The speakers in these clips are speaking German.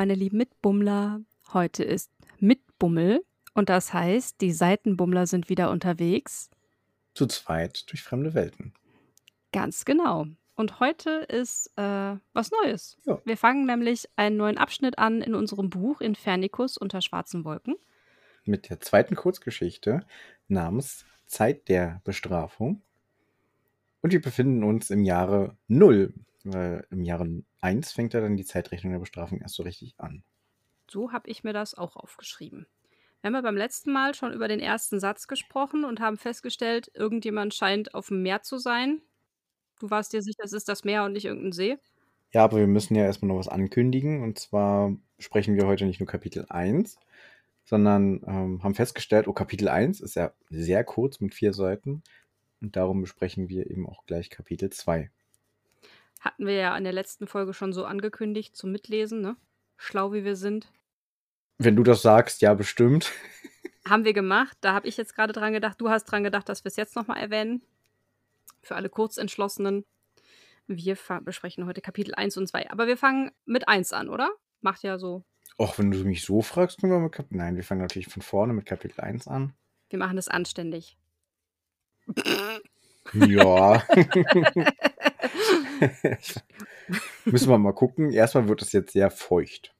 Meine lieben Mitbummler. Heute ist Mitbummel und das heißt, die Seitenbummler sind wieder unterwegs. Zu zweit durch fremde Welten. Ganz genau. Und heute ist äh, was Neues. Ja. Wir fangen nämlich einen neuen Abschnitt an in unserem Buch Infernicus unter schwarzen Wolken. Mit der zweiten Kurzgeschichte namens Zeit der Bestrafung. Und wir befinden uns im Jahre Null. Weil im Jahre 1 fängt ja dann die Zeitrechnung der Bestrafung erst so richtig an. So habe ich mir das auch aufgeschrieben. Wir haben ja beim letzten Mal schon über den ersten Satz gesprochen und haben festgestellt, irgendjemand scheint auf dem Meer zu sein. Du warst dir sicher, es ist das Meer und nicht irgendein See? Ja, aber wir müssen ja erstmal noch was ankündigen. Und zwar sprechen wir heute nicht nur Kapitel 1, sondern ähm, haben festgestellt, oh, Kapitel 1 ist ja sehr kurz mit vier Seiten. Und darum besprechen wir eben auch gleich Kapitel 2. Hatten wir ja in der letzten Folge schon so angekündigt zum Mitlesen, ne? Schlau wie wir sind. Wenn du das sagst, ja, bestimmt. Haben wir gemacht. Da habe ich jetzt gerade dran gedacht. Du hast dran gedacht, dass wir es jetzt nochmal erwähnen. Für alle Kurzentschlossenen. Wir besprechen heute Kapitel 1 und 2. Aber wir fangen mit 1 an, oder? Macht ja so. Och, wenn du mich so fragst, können wir mit Kapitel. Nein, wir fangen natürlich von vorne mit Kapitel 1 an. Wir machen das anständig. Ja. Müssen wir mal gucken. Erstmal wird es jetzt sehr feucht.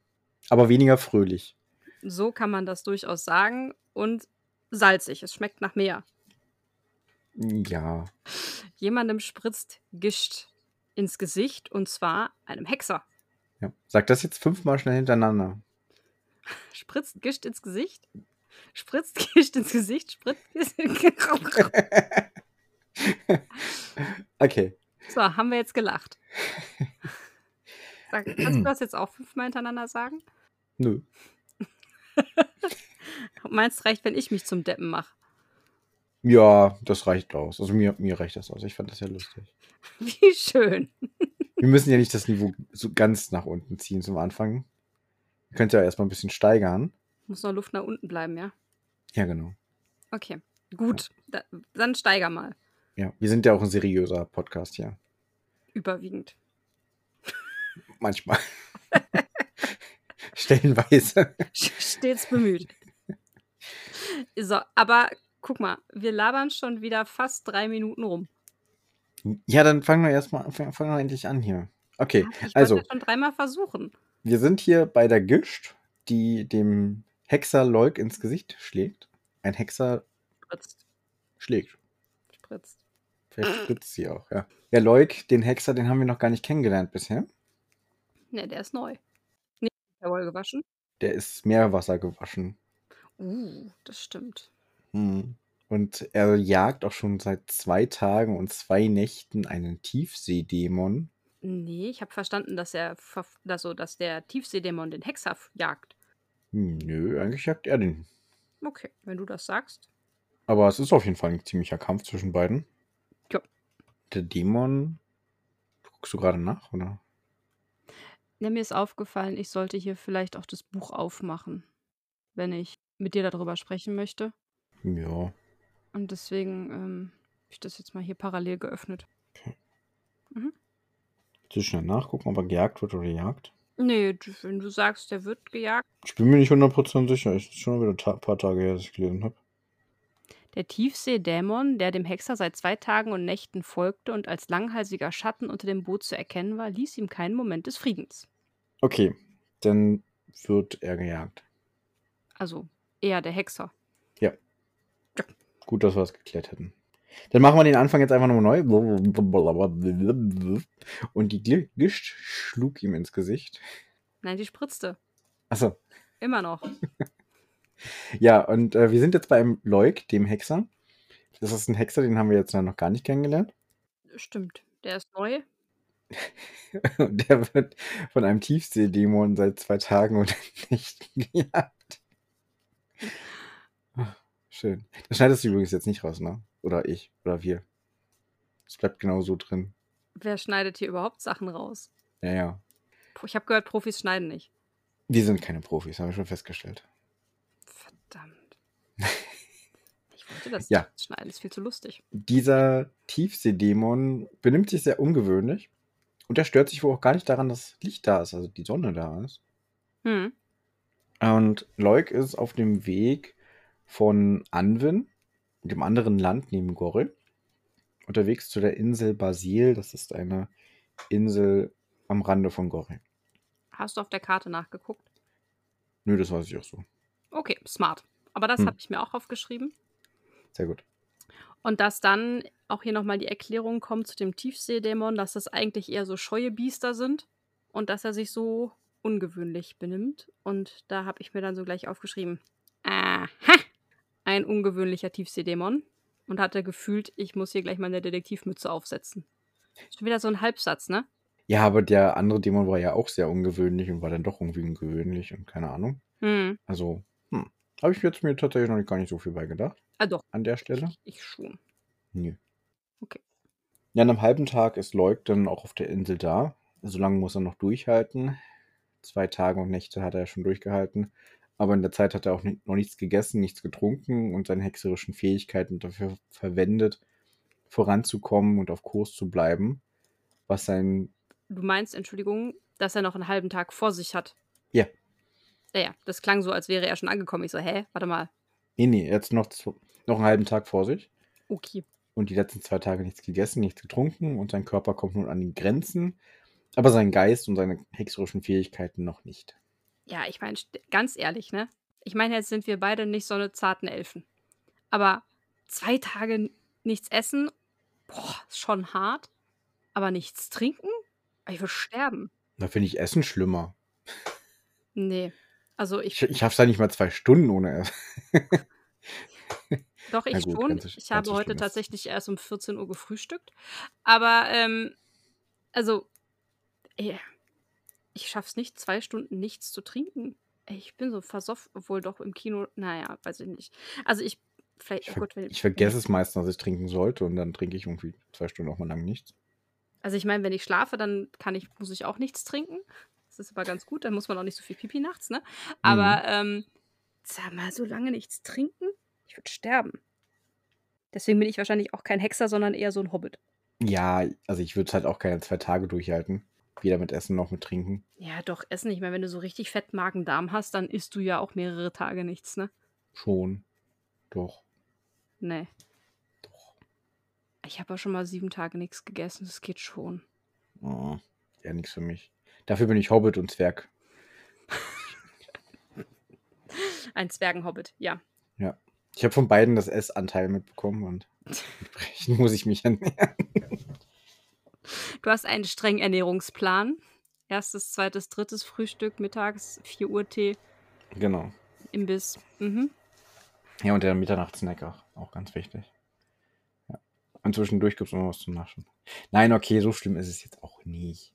Aber weniger fröhlich. So kann man das durchaus sagen. Und salzig. Es schmeckt nach Meer. Ja. Jemandem spritzt Gischt ins Gesicht und zwar einem Hexer. ja. Sag das jetzt fünfmal schnell hintereinander. Spritzt Gischt ins Gesicht? Spritzt Gischt ins Gesicht? Spritzt okay. So, haben wir jetzt gelacht. Sag, kannst du das jetzt auch fünfmal hintereinander sagen? Nö. Meinst reicht, wenn ich mich zum Deppen mache? Ja, das reicht aus. Also mir, mir reicht das aus. Ich fand das ja lustig. Wie schön. Wir müssen ja nicht das Niveau so ganz nach unten ziehen zum Anfang. Ihr könnt ja erstmal ein bisschen steigern. Muss noch Luft nach unten bleiben, ja? Ja, genau. Okay. Gut, da, dann steiger mal. Ja, wir sind ja auch ein seriöser Podcast hier. Überwiegend. Manchmal. Stellenweise. Stets bemüht. So, aber guck mal, wir labern schon wieder fast drei Minuten rum. Ja, dann fangen wir erstmal fangen fang wir endlich an hier. Okay, Ich also, ja schon dreimal versuchen. wir sind hier bei der Gischt, die dem Hexer Leuk ins Gesicht schlägt. Ein Hexer Spritzt. schlägt. Spritzt. Vielleicht spritzt sie auch, ja. Ja, Leuk, den Hexer, den haben wir noch gar nicht kennengelernt bisher. Ne, der ist neu. Nicht jawohl gewaschen. Der ist Meerwasser gewaschen. Uh, das stimmt. Mhm. Und er jagt auch schon seit zwei Tagen und zwei Nächten einen Tiefseedämon. Nee, ich habe verstanden, dass er also, dass der Tiefseedämon den Hexer jagt. Hm, Nö, eigentlich jagt er den. Okay, wenn du das sagst. Aber es ist auf jeden Fall ein ziemlicher Kampf zwischen beiden. Der Dämon. Guckst du gerade nach, oder? Ja, mir ist aufgefallen, ich sollte hier vielleicht auch das Buch aufmachen, wenn ich mit dir darüber sprechen möchte. Ja. Und deswegen ähm, habe ich das jetzt mal hier parallel geöffnet. Willst du schnell nachgucken, ob er gejagt wird oder jagt? Nee, wenn du sagst, der wird gejagt. Ich bin mir nicht 100% sicher. Es ist schon wieder ein paar Tage her, dass ich gelesen habe. Der Tiefseedämon, der dem Hexer seit zwei Tagen und Nächten folgte und als langhalsiger Schatten unter dem Boot zu erkennen war, ließ ihm keinen Moment des Friedens. Okay, dann wird er gejagt. Also eher der Hexer. Gut, dass wir das geklärt hätten. Dann machen wir den Anfang jetzt einfach nochmal neu. Und die Gischt schlug ihm ins Gesicht. Nein, die spritzte. Achso. Immer noch. Ja, und äh, wir sind jetzt bei einem Leuk, dem Hexer. Das ist ein Hexer, den haben wir jetzt noch gar nicht kennengelernt. Stimmt. Der ist neu. Und der wird von einem Tiefseedämon seit zwei Tagen und Nächten gejagt. Ah, Schön. Das schneidest du übrigens jetzt nicht raus, ne? Oder ich. Oder wir. Es bleibt genau so drin. Wer schneidet hier überhaupt Sachen raus? Ja, ja. Ich habe gehört, Profis schneiden nicht. Wir sind keine Profis, haben wir schon festgestellt. Verdammt. Wollte das Ja. schneiden, ist viel zu lustig. Dieser Tiefseedämon benimmt sich sehr ungewöhnlich. Und er stört sich wohl auch gar nicht daran, dass Licht da ist, also die Sonne da ist. Hm. Und Leuk ist auf dem Weg von Anvin, dem anderen Land neben Gorre, unterwegs zu der Insel Basil. Das ist eine Insel am Rande von Gorre. Hast du auf der Karte nachgeguckt? Nö, das weiß ich auch so. Okay, smart. Aber das Hm. habe ich mir auch aufgeschrieben. Sehr gut. Und dass dann auch hier nochmal die Erklärung kommt zu dem Tiefseedämon, dass das eigentlich eher so scheue Biester sind und dass er sich so ungewöhnlich benimmt. Und da habe ich mir dann so gleich aufgeschrieben, aha, ein ungewöhnlicher Tiefseedämon. Und hatte gefühlt, ich muss hier gleich meine Detektivmütze aufsetzen. Schon wieder so ein Halbsatz, ne? Ja, aber der andere Dämon war ja auch sehr ungewöhnlich und war dann doch irgendwie ungewöhnlich und keine Ahnung. Hm. Also. Habe ich jetzt mir tatsächlich noch gar nicht so viel bei gedacht Ah, doch, an der Stelle. ich, ich schon. Nö. Okay. Ja, an einem halben Tag ist Leuk dann auch auf der Insel da. So lange muss er noch durchhalten. Zwei Tage und Nächte hat er ja schon durchgehalten. Aber in der Zeit hat er auch noch nichts gegessen, nichts getrunken und seine hexerischen Fähigkeiten dafür verwendet, voranzukommen und auf Kurs zu bleiben. Was sein. Du meinst, Entschuldigung, dass er noch einen halben Tag vor sich hat. Ja. Ja, ja, das klang so, als wäre er schon angekommen. Ich so, hä? Warte mal. Nee, nee, jetzt noch, noch einen halben Tag vor sich. Okay. Und die letzten zwei Tage nichts gegessen, nichts getrunken und sein Körper kommt nun an die Grenzen. Aber sein Geist und seine hexerischen Fähigkeiten noch nicht. Ja, ich meine, ganz ehrlich, ne? Ich meine, jetzt sind wir beide nicht so eine zarten Elfen. Aber zwei Tage nichts essen, boah, ist schon hart. Aber nichts trinken? Ich würde sterben. Da finde ich Essen schlimmer. Nee. Also ich, Ich, ich schaff's ja nicht mal zwei Stunden ohne Essen. doch, ich gut, schon. ich habe heute tatsächlich erst um 14 Uhr gefrühstückt. Aber, ähm, also, ey, ich schaff's nicht, zwei Stunden nichts zu trinken. Ich bin so versoffen, obwohl doch im Kino, naja, weiß ich nicht. Also ich, vielleicht, Ich, oh ver Gott, wenn, ich vergesse es meistens, dass ich trinken sollte und dann trinke ich irgendwie zwei Stunden auch mal lang nichts. Also ich meine, wenn ich schlafe, dann kann ich, muss ich auch nichts trinken. Das ist aber ganz gut, dann muss man auch nicht so viel Pipi nachts, ne? Aber ähm, sag mal, so lange nichts trinken, ich würde sterben. Deswegen bin ich wahrscheinlich auch kein Hexer, sondern eher so ein Hobbit. Ja, also ich würde es halt auch keine zwei Tage durchhalten. Weder mit Essen noch mit Trinken. Ja, doch, essen. Ich meine, wenn du so richtig fett Magen-Darm hast, dann isst du ja auch mehrere Tage nichts, ne? Schon. Doch. Nee. Doch. Ich habe ja schon mal sieben Tage nichts gegessen, das geht schon. Oh, ja, nichts für mich. Dafür bin ich Hobbit und Zwerg. Ein Zwergenhobbit, ja. Ja. Ich habe von beiden das Essanteil mitbekommen und entsprechend muss ich mich ernähren. Du hast einen strengen Ernährungsplan. Erstes, zweites, drittes Frühstück, mittags, 4 Uhr Tee, Genau. Imbiss. Mhm. Ja, und der Mitternachtssnack auch. Auch ganz wichtig. Ja. Und zwischendurch gibt es noch was zu naschen. Nein, okay, so schlimm ist es jetzt auch nicht.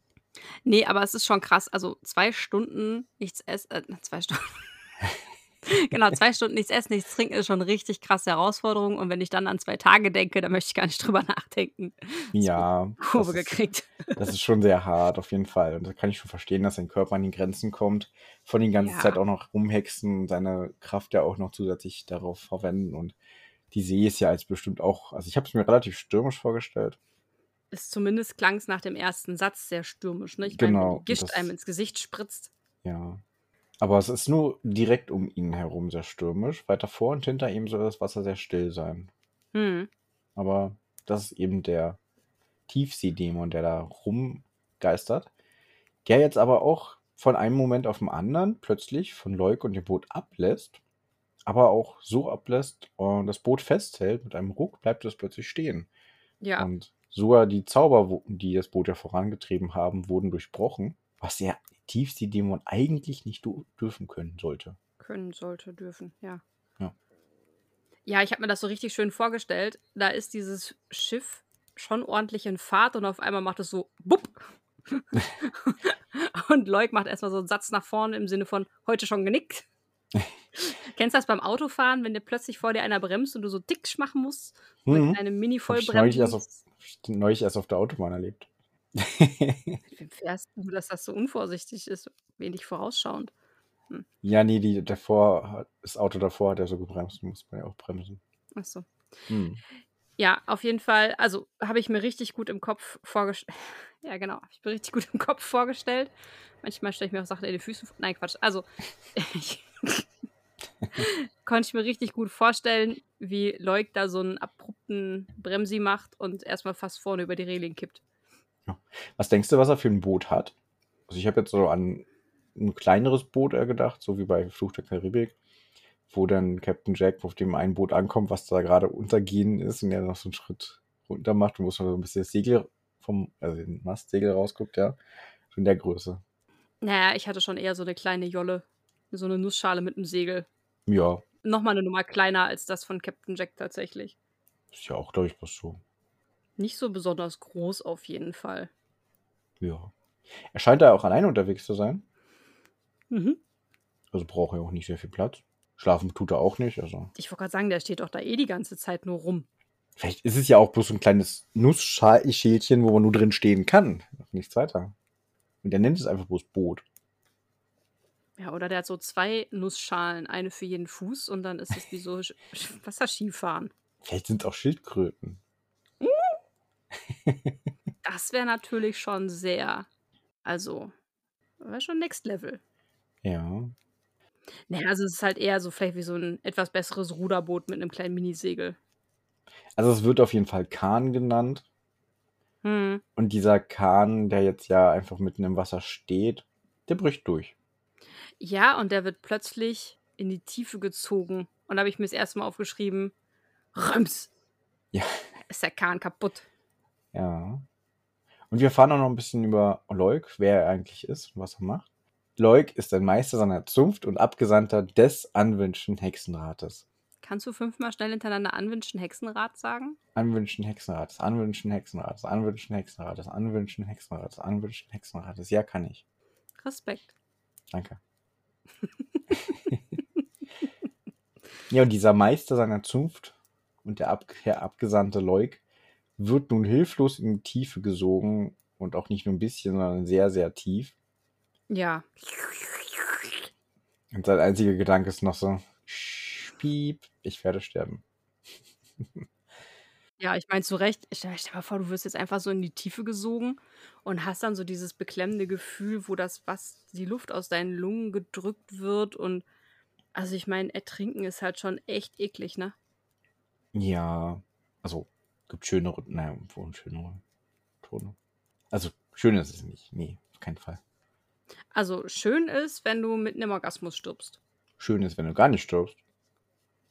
Nee, aber es ist schon krass. Also zwei Stunden nichts essen, äh, zwei Stunden. genau, zwei Stunden nichts essen, nichts trinken ist schon eine richtig krasse Herausforderung. Und wenn ich dann an zwei Tage denke, dann möchte ich gar nicht drüber nachdenken. Ja, Kurve das ist, gekriegt. das ist schon sehr hart, auf jeden Fall. Und da kann ich schon verstehen, dass sein Körper an die Grenzen kommt. Von die ganze Ja. Zeit auch noch rumhexen und seine Kraft ja auch noch zusätzlich darauf verwenden. Und die See ist ja als bestimmt auch, also ich habe es mir relativ stürmisch vorgestellt. Ist zumindest klang es nach dem ersten Satz sehr stürmisch. Ne? Ich meine, Genau, die Gischt das- einem ins Gesicht spritzt. Ja. Aber es ist nur direkt um ihn herum sehr stürmisch. Weiter vor und hinter ihm soll das Wasser sehr still sein. Hm. Aber das ist eben der Tiefseedämon, der da rumgeistert. Der jetzt aber auch von einem Moment auf den anderen plötzlich von Leuk und dem Boot ablässt. Aber auch so ablässt und das Boot festhält. Mit einem Ruck bleibt es plötzlich stehen. Ja. Und sogar die Zauber, die das Boot ja vorangetrieben haben, wurden durchbrochen. Was der Tiefseedämon eigentlich nicht dürfen können sollte. Können sollte, dürfen, ja. Ja. Ja, ich habe mir das so richtig schön vorgestellt. Da ist dieses Schiff schon ordentlich in Fahrt und auf einmal macht es so bupp. und Leuk macht erstmal so einen Satz nach vorne im Sinne von heute schon genickt. Kennst du das beim Autofahren, wenn dir plötzlich vor dir einer bremst und du so ticksch machen musst? Mit Mhm. einem mini Hab ich neulich erst, vollbremsen auf, neulich erst auf der Autobahn erlebt. Wem fährst du, dass das so unvorsichtig ist? Wenig vorausschauend. ja, nee, die davor, hat- das Auto davor hat ja so gebremst, muss man ja auch bremsen. Achso. Hm. Ja, auf jeden Fall. Also, habe ich mir richtig gut im Kopf vorgestellt. ja, genau, habe ich mir richtig gut im Kopf vorgestellt. Manchmal stelle ich mir auch Sachen in die Füße vor. Nein, Quatsch. Also, ich konnte ich mir richtig gut vorstellen, wie Leuk da so einen abrupten Bremsi macht und erstmal fast vorne über die Reling kippt. Ja. Was denkst du, was er für ein Boot hat? Also ich habe jetzt so an ein kleineres Boot gedacht, so wie bei Fluch der Karibik, wo dann Captain Jack auf dem einen Boot ankommt, was da gerade untergehen ist und er noch so einen Schritt runter macht und wo so ein bisschen das Segel vom, also den Mastsegel rausguckt, ja. So in der Größe. Naja, ich hatte schon eher so eine kleine Jolle. So eine Nussschale mit einem Segel. Ja. Nochmal eine Nummer kleiner als das von Captain Jack tatsächlich. Ist ja auch, glaube ich, was so. Nicht so besonders groß auf jeden Fall. Ja. Er scheint da auch alleine unterwegs zu sein. Mhm. Also braucht er auch nicht sehr viel Platz. Schlafen tut er auch nicht. Also. Ich wollte gerade sagen, der steht doch da eh die ganze Zeit nur rum. Vielleicht ist es ja auch bloß so ein kleines Nussschälchen, wo man nur drin stehen kann. Nichts weiter. Und der nennt es einfach bloß Boot. Ja, oder der hat so zwei Nussschalen, eine für jeden Fuß und dann ist es wie so Wasserskifahren. Vielleicht sind es auch Schildkröten. das wäre natürlich schon sehr, also, wäre schon Next Level. Ja. Naja, also es ist halt eher so vielleicht wie so ein etwas besseres Ruderboot mit einem kleinen Minisegel. Also es wird auf jeden Fall Kahn genannt. Hm. Und dieser Kahn, der jetzt ja einfach mitten im Wasser steht, der bricht durch. Ja, und der wird plötzlich in die Tiefe gezogen. Und da habe ich mir das erste Mal aufgeschrieben, Röms. Ja. Ist der Kahn kaputt. Ja. Und wir fahren auch noch ein bisschen über Leuk, wer er eigentlich ist und was er macht. Leuk ist ein Meister seiner Zunft und Abgesandter des Anwünschen Hexenrates. Kannst du fünfmal schnell hintereinander Anwünschen Hexenrat sagen? Anwünschen Hexenrates, Anwünschen Hexenrates, Anwünschen Hexenrates, Anwünschen Hexenrates, Anwünschen Hexenrates. Ja, kann ich. Respekt. Danke. Ja, und dieser Meister seiner Zunft und der, Ab der Abgesandte Leuk wird nun hilflos in die Tiefe gesogen und auch nicht nur ein bisschen, sondern sehr, sehr tief. Ja. Und sein einziger Gedanke ist noch so, piep, ich werde sterben. Ja, ich meine, zu Recht. Stell dir mal vor, du wirst jetzt einfach so in die Tiefe gesogen und hast dann so dieses beklemmende Gefühl, wo das was die Luft aus deinen Lungen gedrückt wird und also ich meine, ertrinken ist halt schon echt eklig, ne? Ja, also gibt schönere, naja, wo schönere Tone. Also schön ist es nicht, nee, auf keinen Fall. Also schön ist, wenn du mit einem Orgasmus stirbst. Schön ist, wenn du gar nicht stirbst.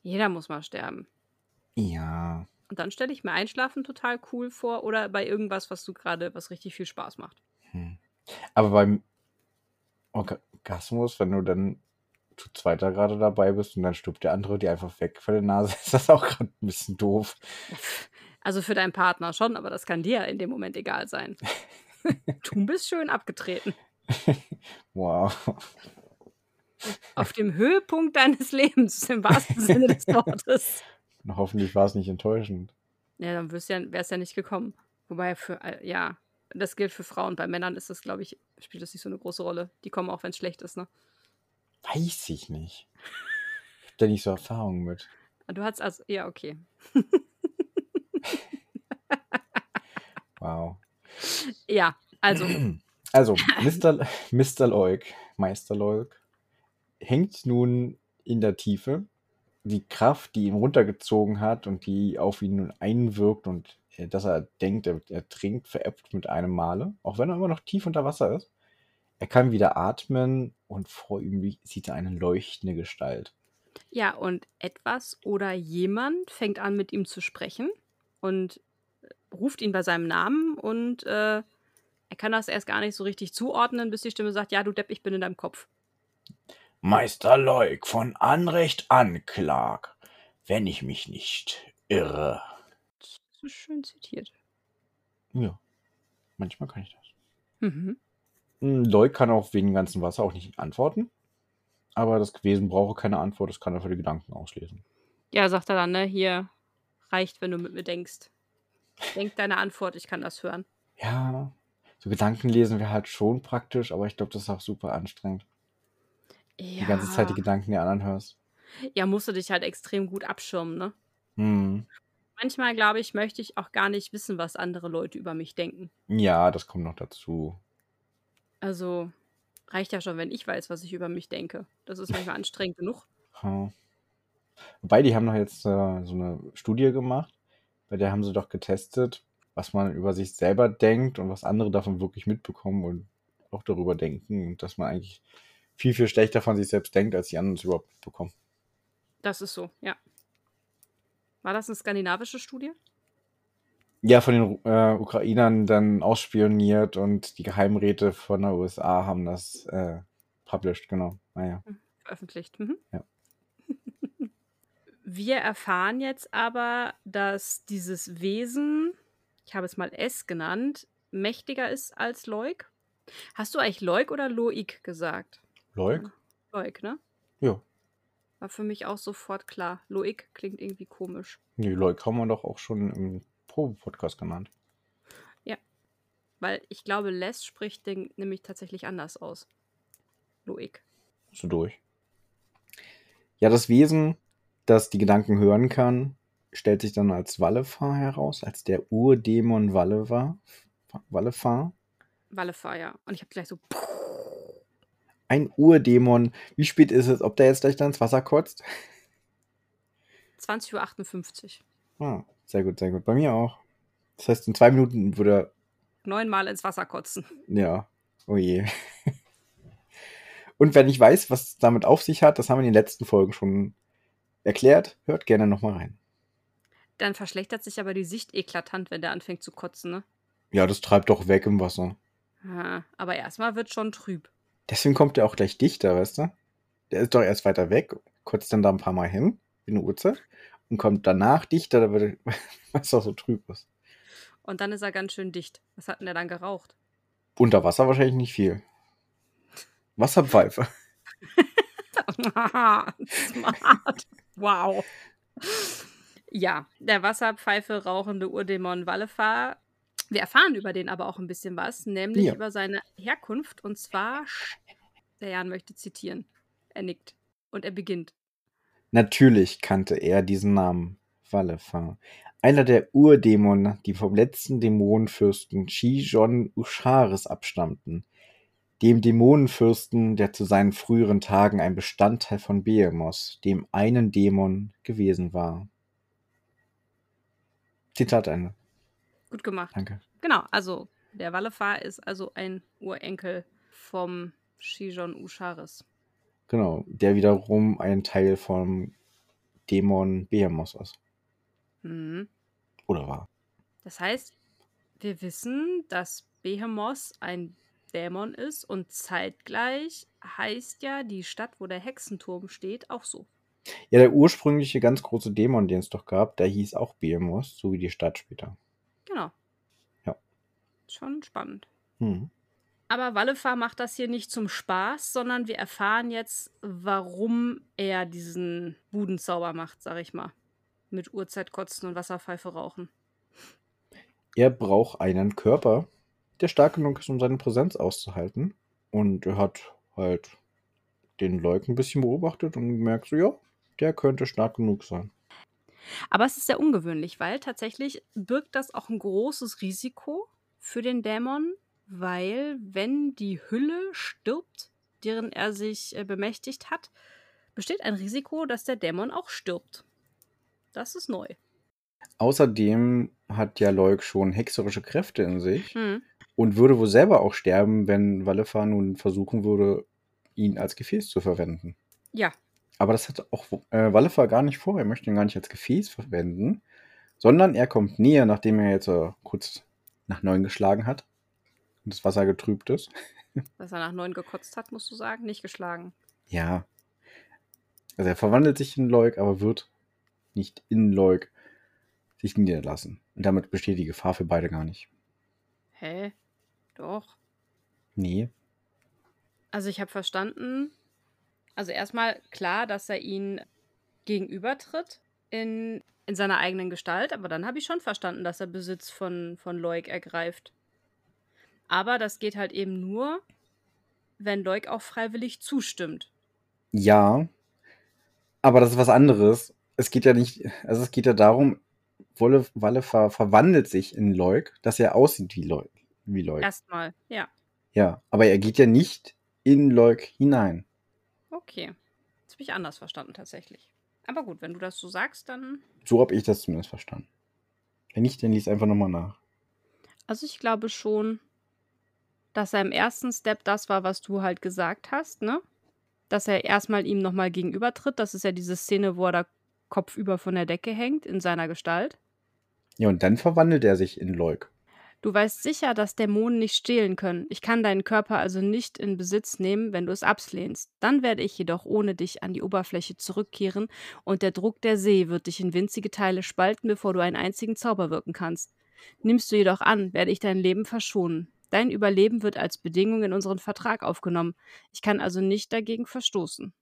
Jeder muss mal sterben. Ja. Und dann stelle ich mir Einschlafen total cool vor oder bei irgendwas, was du gerade, was richtig viel Spaß macht. Hm. Aber beim Orgasmus, wenn du dann zu zweiter gerade dabei bist und dann stirbt der andere dir einfach weg von der Nase, ist das auch gerade ein bisschen doof. Also für deinen Partner schon, aber das kann dir in dem Moment egal sein. du bist schön abgetreten. wow. Auf dem Höhepunkt deines Lebens, im wahrsten Sinne des Wortes. Und hoffentlich war es nicht enttäuschend. Ja, dann wäre es ja, nicht gekommen. Wobei für, äh, ja, das gilt für Frauen. Bei Männern ist das, glaube ich, spielt das nicht so eine große Rolle. Die kommen auch, wenn es schlecht ist, ne? Weiß ich nicht. Ich habe da nicht so Erfahrungen mit. Du hast also, ja, okay. wow. Ja, also. Also, Mr. Mr. Leuk, Meister Leuk, hängt nun in der Tiefe. Die Kraft, die ihn runtergezogen hat und die auf ihn nun einwirkt und äh, dass er denkt, er, er trinkt, veräppt mit einem Male, auch wenn er immer noch tief unter Wasser ist. Er kann wieder atmen und vor ihm sieht er eine leuchtende Gestalt. Ja, und etwas oder jemand fängt an, mit ihm zu sprechen und äh, ruft ihn bei seinem Namen und äh, er kann das erst gar nicht so richtig zuordnen, bis die Stimme sagt, ja, du Depp, ich bin in deinem Kopf. Meister Leuk von Anrecht Anklag, wenn ich mich nicht irre. Das ist schön zitiert. Ja, manchmal kann ich das. Mhm. Hm, Leuk kann auch wegen dem ganzen Wasser auch nicht antworten. Aber das Wesen brauche keine Antwort, das kann er für die Gedanken auslesen. Ja, sagt er dann, ne? Hier reicht, wenn du mit mir denkst. Denk deine Antwort, ich kann das hören. Ja, so Gedanken lesen wäre halt schon praktisch, aber ich glaube, das ist auch super anstrengend. Ja. Die ganze Zeit die Gedanken der anderen hörst. Ja, musst du dich halt extrem gut abschirmen, ne? Hm. Manchmal, glaube ich, möchte ich auch gar nicht wissen, was andere Leute über mich denken. Ja, das kommt noch dazu. Also reicht ja schon, wenn ich weiß, was ich über mich denke. Das ist manchmal anstrengend genug. Wobei, die haben doch jetzt äh, so eine Studie gemacht, bei der haben sie doch getestet, was man über sich selber denkt und was andere davon wirklich mitbekommen und auch darüber denken und dass man eigentlich viel, viel schlechter von sich selbst denkt, als die anderen es überhaupt mitbekommen. Das ist so, ja. War das eine skandinavische Studie? Ja, von den äh, Ukrainern dann ausspioniert und die Geheimräte von der USA haben das äh, published, genau. Naja. Hm, veröffentlicht. Mhm. Ja. Wir erfahren jetzt aber, dass dieses Wesen, ich habe es mal S genannt, mächtiger ist als Leuk. Hast du eigentlich Leuk oder Loik gesagt? Leuk? Leuk, ne? Ja. War für mich auch sofort klar. Loik klingt irgendwie komisch. Nee, Leuk haben wir doch auch schon im Probe-Podcast genannt. Ja. Weil ich glaube, Les spricht den nämlich tatsächlich anders aus. Loik. Bist du durch? Ja, das Wesen, das die Gedanken hören kann, stellt sich dann als Wallefar heraus, als der Urdämon Wallefar. Wallefar. Wallefar, ja. Und ich habe gleich so. Ein Urdämon. Wie spät ist es? Ob der jetzt gleich dann ins Wasser kotzt? 20.58 Uhr. Ah, sehr gut, sehr gut. Bei mir auch. Das heißt, in zwei Minuten würde er. Neunmal ins Wasser kotzen. Ja. Oh je. Und wenn ich weiß, was es damit auf sich hat, das haben wir in den letzten Folgen schon erklärt, hört gerne nochmal rein. Dann verschlechtert sich aber die Sicht eklatant, wenn der anfängt zu kotzen, ne? Ja, das treibt doch weg im Wasser. Ja, aber erstmal wird schon trüb. Deswegen kommt der auch gleich dichter, weißt du? Der ist doch erst weiter weg, kotzt dann da ein paar Mal hin, wie eine Uhrzeit, und kommt danach dichter, weil es auch so trüb ist. Und dann ist er ganz schön dicht. Was hat denn der dann geraucht? Unter Wasser wahrscheinlich nicht viel. Wasserpfeife. Smart. Wow. Ja, der Wasserpfeife rauchende Urdämon Wallefar. Wir erfahren über den aber auch ein bisschen was, nämlich Ja. über seine Herkunft. Und zwar, der Jan möchte zitieren. Er nickt und er beginnt. Natürlich kannte er diesen Namen. Wallefar. Einer der Urdämonen, die vom letzten Dämonenfürsten Shijon Usharis abstammten. Dem Dämonenfürsten, der zu seinen früheren Tagen ein Bestandteil von Behemoth, dem einen Dämon, gewesen war. Zitat Ende. Gut gemacht. Danke. Genau, also der Wallefar ist also ein Urenkel vom Shijon Usharis. Genau, der wiederum ein Teil vom Dämon Behemoth ist. Mhm. Oder war. Das heißt, wir wissen, dass Behemoth ein Dämon ist und zeitgleich heißt ja die Stadt, wo der Hexenturm steht, auch so. Ja, der ursprüngliche ganz große Dämon, den es doch gab, der hieß auch Behemoth, so wie die Stadt später. Schon spannend. Hm. Aber Wallefar macht das hier nicht zum Spaß, sondern wir erfahren jetzt, warum er diesen Budenzauber macht, sag ich mal. Mit Uhrzeitkotzen und Wasserpfeife rauchen. Er braucht einen Körper, der stark genug ist, um seine Präsenz auszuhalten. Und er hat halt den Leuk ein bisschen beobachtet und gemerkt, so, ja, der könnte stark genug sein. Aber es ist sehr ungewöhnlich, weil tatsächlich birgt das auch ein großes Risiko für den Dämon, weil wenn die Hülle stirbt, deren er sich äh, bemächtigt hat, besteht ein Risiko, dass der Dämon auch stirbt. Das ist neu. Außerdem hat ja Leuk schon hexerische Kräfte in sich Hm. und würde wohl selber auch sterben, wenn Wallefar nun versuchen würde, ihn als Gefäß zu verwenden. Ja, Aber das hat auch äh, Wallefar gar nicht vor. Er möchte ihn gar nicht als Gefäß verwenden, sondern er kommt näher, nachdem er jetzt äh, kurz nach neun geschlagen hat und das Wasser getrübt ist. dass er nach neun gekotzt hat, musst du sagen, nicht geschlagen. Ja. Also er verwandelt sich in Leuk, aber wird nicht in Leuk sich niederlassen. Und damit besteht die Gefahr für beide gar nicht. Hä? Doch. Nee. Also ich habe verstanden, also erstmal klar, dass er ihn gegenübertritt in, in seiner eigenen Gestalt, aber dann habe ich schon verstanden, dass er Besitz von, von Leuk ergreift. Aber das geht halt eben nur, wenn Leuk auch freiwillig zustimmt. Ja. Aber das ist was anderes. Es geht ja nicht, also es geht ja darum, Wolle, Walle ver, verwandelt sich in Leuk, dass er aussieht wie Leuk. Wie Leuk. Erstmal, ja. Ja, aber er geht ja nicht in Leuk hinein. Okay. Das habe ich anders verstanden tatsächlich. Aber gut, wenn du das so sagst, dann. So habe ich das zumindest verstanden. Wenn nicht, dann lies einfach nochmal nach. Also ich glaube schon, dass er im ersten Step das war, was du halt gesagt hast, ne? Dass er erstmal ihm nochmal gegenübertritt. Das ist ja diese Szene, wo er da kopfüber von der Decke hängt, in seiner Gestalt. Ja, und dann verwandelt er sich in Leuk. Du weißt sicher, dass Dämonen nicht stehlen können. Ich kann deinen Körper also nicht in Besitz nehmen, wenn du es ablehnst. Dann werde ich jedoch ohne dich an die Oberfläche zurückkehren und der Druck der See wird dich in winzige Teile spalten, bevor du einen einzigen Zauber wirken kannst. Nimmst du jedoch an, werde ich dein Leben verschonen. Dein Überleben wird als Bedingung in unseren Vertrag aufgenommen. Ich kann also nicht dagegen verstoßen.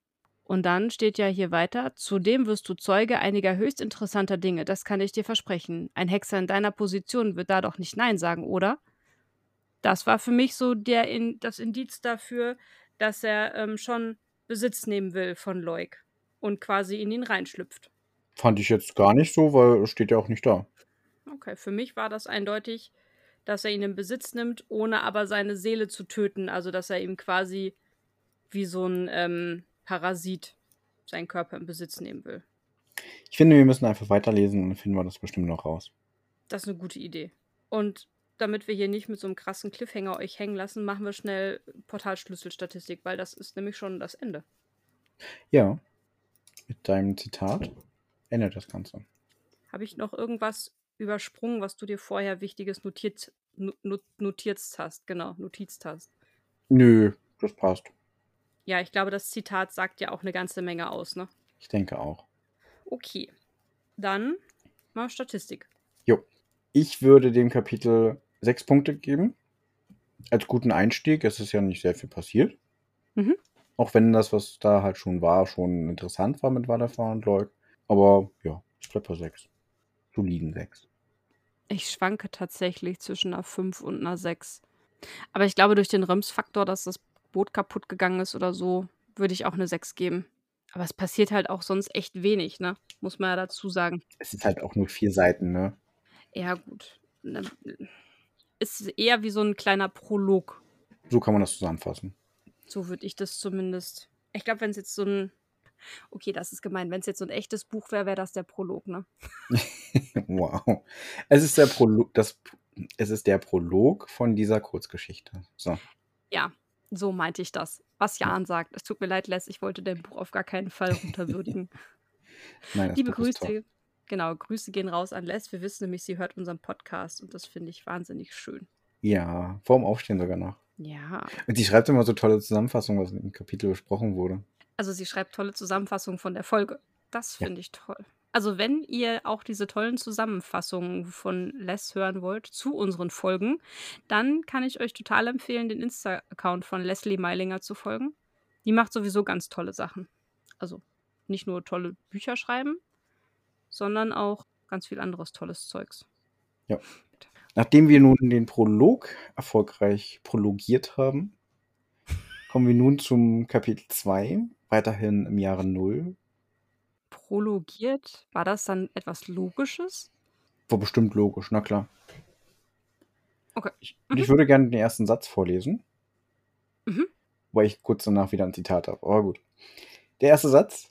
Und dann steht ja hier weiter, zudem wirst du Zeuge einiger höchst interessanter Dinge, das kann ich dir versprechen. Ein Hexer in deiner Position wird da doch nicht Nein sagen, oder? Das war für mich so der in, das Indiz dafür, dass er ähm, schon Besitz nehmen will von Leuk und quasi in ihn reinschlüpft. Fand ich jetzt gar nicht so, weil es steht ja auch nicht da. Okay, für mich war das eindeutig, dass er ihn in Besitz nimmt, ohne aber seine Seele zu töten. Also, dass er ihm quasi wie so ein ähm, Parasit seinen Körper in Besitz nehmen will. Ich finde, wir müssen einfach weiterlesen und dann finden wir das bestimmt noch raus. Das ist eine gute Idee. Und damit wir hier nicht mit so einem krassen Cliffhanger euch hängen lassen, machen wir schnell Portalschlüsselstatistik, weil das ist nämlich schon das Ende. Ja, mit deinem Zitat endet das Ganze. Habe ich noch irgendwas übersprungen, was du dir vorher Wichtiges notiert, notiert hast? Genau, Notiz hast. Nö, das passt. Ja, ich glaube, das Zitat sagt ja auch eine ganze Menge aus, ne? Ich denke auch. Okay. Dann mal Statistik. Jo. Ich würde dem Kapitel sechs Punkte geben. Als guten Einstieg. Es ist ja nicht sehr viel passiert. Mhm. Auch wenn das, was da halt schon war, schon interessant war mit Wadafar und Leuk. Aber ja, ich bleibe bei sechs. Soliden sechs. Ich schwanke tatsächlich zwischen einer 5 und einer 6. Aber ich glaube, durch den Rems-Faktor, dass das Boot kaputt gegangen ist oder so, würde ich auch eine 6 geben. Aber es passiert halt auch sonst echt wenig, ne? Muss man ja dazu sagen. Es ist halt auch nur vier Seiten, ne? Ja, gut. Ne, ist eher wie so ein kleiner Prolog. So kann man das zusammenfassen. So würde ich das zumindest. Ich glaube, wenn es jetzt so ein. Okay, das ist gemein. Wenn es jetzt so ein echtes Buch wäre, wäre das der Prolog, ne? wow. Es ist der Prolog, das, es ist der Prolog von dieser Kurzgeschichte. So. Ja, so meinte ich das. Was Jan sagt. Es tut mir leid, Les, ich wollte dein Buch auf gar keinen Fall runterwürdigen. Nein, Liebe Grüße. Genau, Grüße gehen raus an Les. Wir wissen nämlich, sie hört unseren Podcast und das finde ich wahnsinnig schön. Ja, vorm Aufstehen sogar noch. Ja. Und sie schreibt immer so tolle Zusammenfassungen, was im Kapitel besprochen wurde. Also sie schreibt tolle Zusammenfassungen von der Folge. Das finde ja. ich toll. Also, wenn ihr auch diese tollen Zusammenfassungen von Les hören wollt zu unseren Folgen, dann kann ich euch total empfehlen, den Insta-Account von Leslie Meilinger zu folgen. Die macht sowieso ganz tolle Sachen. Also nicht nur tolle Bücher schreiben, sondern auch ganz viel anderes tolles Zeugs. Ja. Nachdem wir nun den Prolog erfolgreich prologiert haben, kommen wir nun zum Kapitel 2, weiterhin im Jahre 0, prologiert, war das dann etwas Logisches? War bestimmt logisch, na klar. Okay. Ich, mhm. ich würde gerne den ersten Satz vorlesen. Mhm. Weil ich kurz danach wieder ein Zitat habe. Aber gut. Der erste Satz.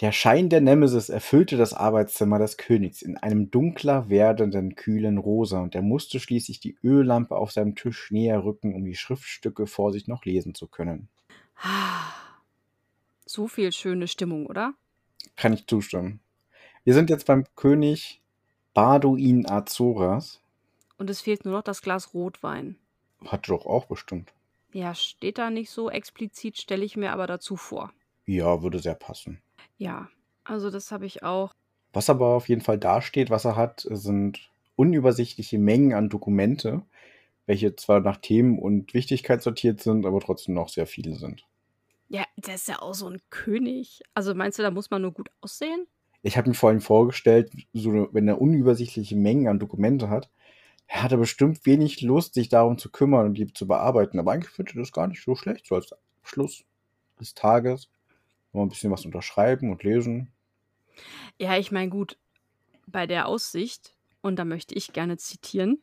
Der Schein der Nemesis erfüllte das Arbeitszimmer des Königs in einem dunkler werdenden, kühlen Rosa und er musste schließlich die Öllampe auf seinem Tisch näher rücken, um die Schriftstücke vor sich noch lesen zu können. So viel schöne Stimmung, oder? Kann ich zustimmen. Wir sind jetzt beim König Baduin Azoras. Und es fehlt nur noch das Glas Rotwein. Hat doch auch bestimmt. Ja, steht da nicht so explizit, stelle ich mir aber dazu vor. Ja, würde sehr passen. Ja, also das habe ich auch. Was aber auf jeden Fall dasteht, was er hat, sind unübersichtliche Mengen an Dokumente, welche zwar nach Themen und Wichtigkeit sortiert sind, aber trotzdem noch sehr viele sind. Ja, der ist ja auch so ein König. Also meinst du, da muss man nur gut aussehen? Ich habe mir vorhin vorgestellt, so, wenn er unübersichtliche Mengen an Dokumente hat, hat er bestimmt wenig Lust, sich darum zu kümmern und die zu bearbeiten. Aber eigentlich finde ich das gar nicht so schlecht, so als Schluss des Tages. Mal ein bisschen was unterschreiben und lesen. Ja, ich meine, gut, bei der Aussicht, und da möchte ich gerne zitieren,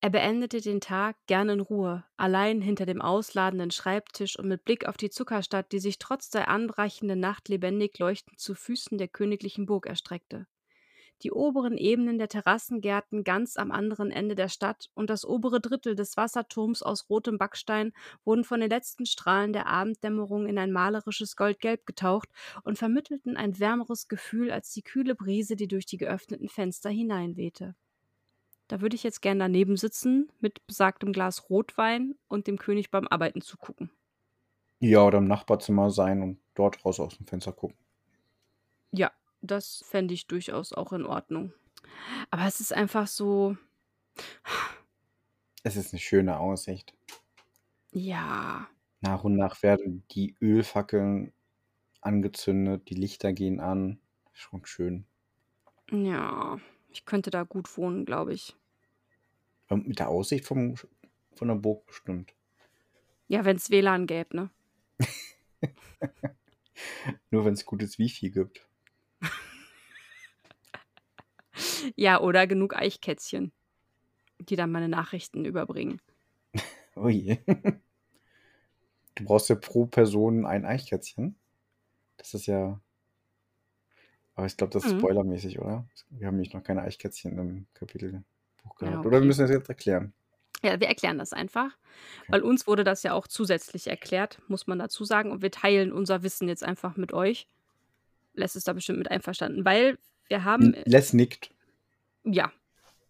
er beendete den Tag gern in Ruhe, allein hinter dem ausladenden Schreibtisch und mit Blick auf die Zuckerstadt, die sich trotz der anbrechenden Nacht lebendig leuchtend zu Füßen der königlichen Burg erstreckte. Die oberen Ebenen der Terrassengärten ganz am anderen Ende der Stadt und das obere Drittel des Wasserturms aus rotem Backstein wurden von den letzten Strahlen der Abenddämmerung in ein malerisches Goldgelb getaucht und vermittelten ein wärmeres Gefühl als die kühle Brise, die durch die geöffneten Fenster hineinwehte. Da würde ich jetzt gern daneben sitzen mit besagtem Glas Rotwein und dem König beim Arbeiten zugucken. Ja, oder im Nachbarzimmer sein und dort raus aus dem Fenster gucken. Ja, das fände ich durchaus auch in Ordnung. Aber es ist einfach so. Es ist eine schöne Aussicht. Ja. Nach und nach werden die Ölfackeln angezündet, die Lichter gehen an. Schon schön. Ja. Ich könnte da gut wohnen, glaube ich. Mit der Aussicht vom, von der Burg bestimmt. Ja, wenn es WLAN gäbe, ne? Nur wenn es gutes Wifi gibt. ja, oder genug Eichkätzchen, die dann meine Nachrichten überbringen. Oh je. Du brauchst ja pro Person ein Eichkätzchen. Das ist ja aber ich glaube, das ist mhm. spoilermäßig, oder? Wir haben nämlich noch keine Eichkätzchen im Kapitelbuch gehabt. Ja, okay. Oder wir müssen das jetzt erklären. Ja, wir erklären das einfach, okay. weil uns wurde das ja auch zusätzlich erklärt, muss man dazu sagen. Und wir teilen unser Wissen jetzt einfach mit euch. Les ist da bestimmt mit einverstanden, weil wir haben. Les nickt. Ja,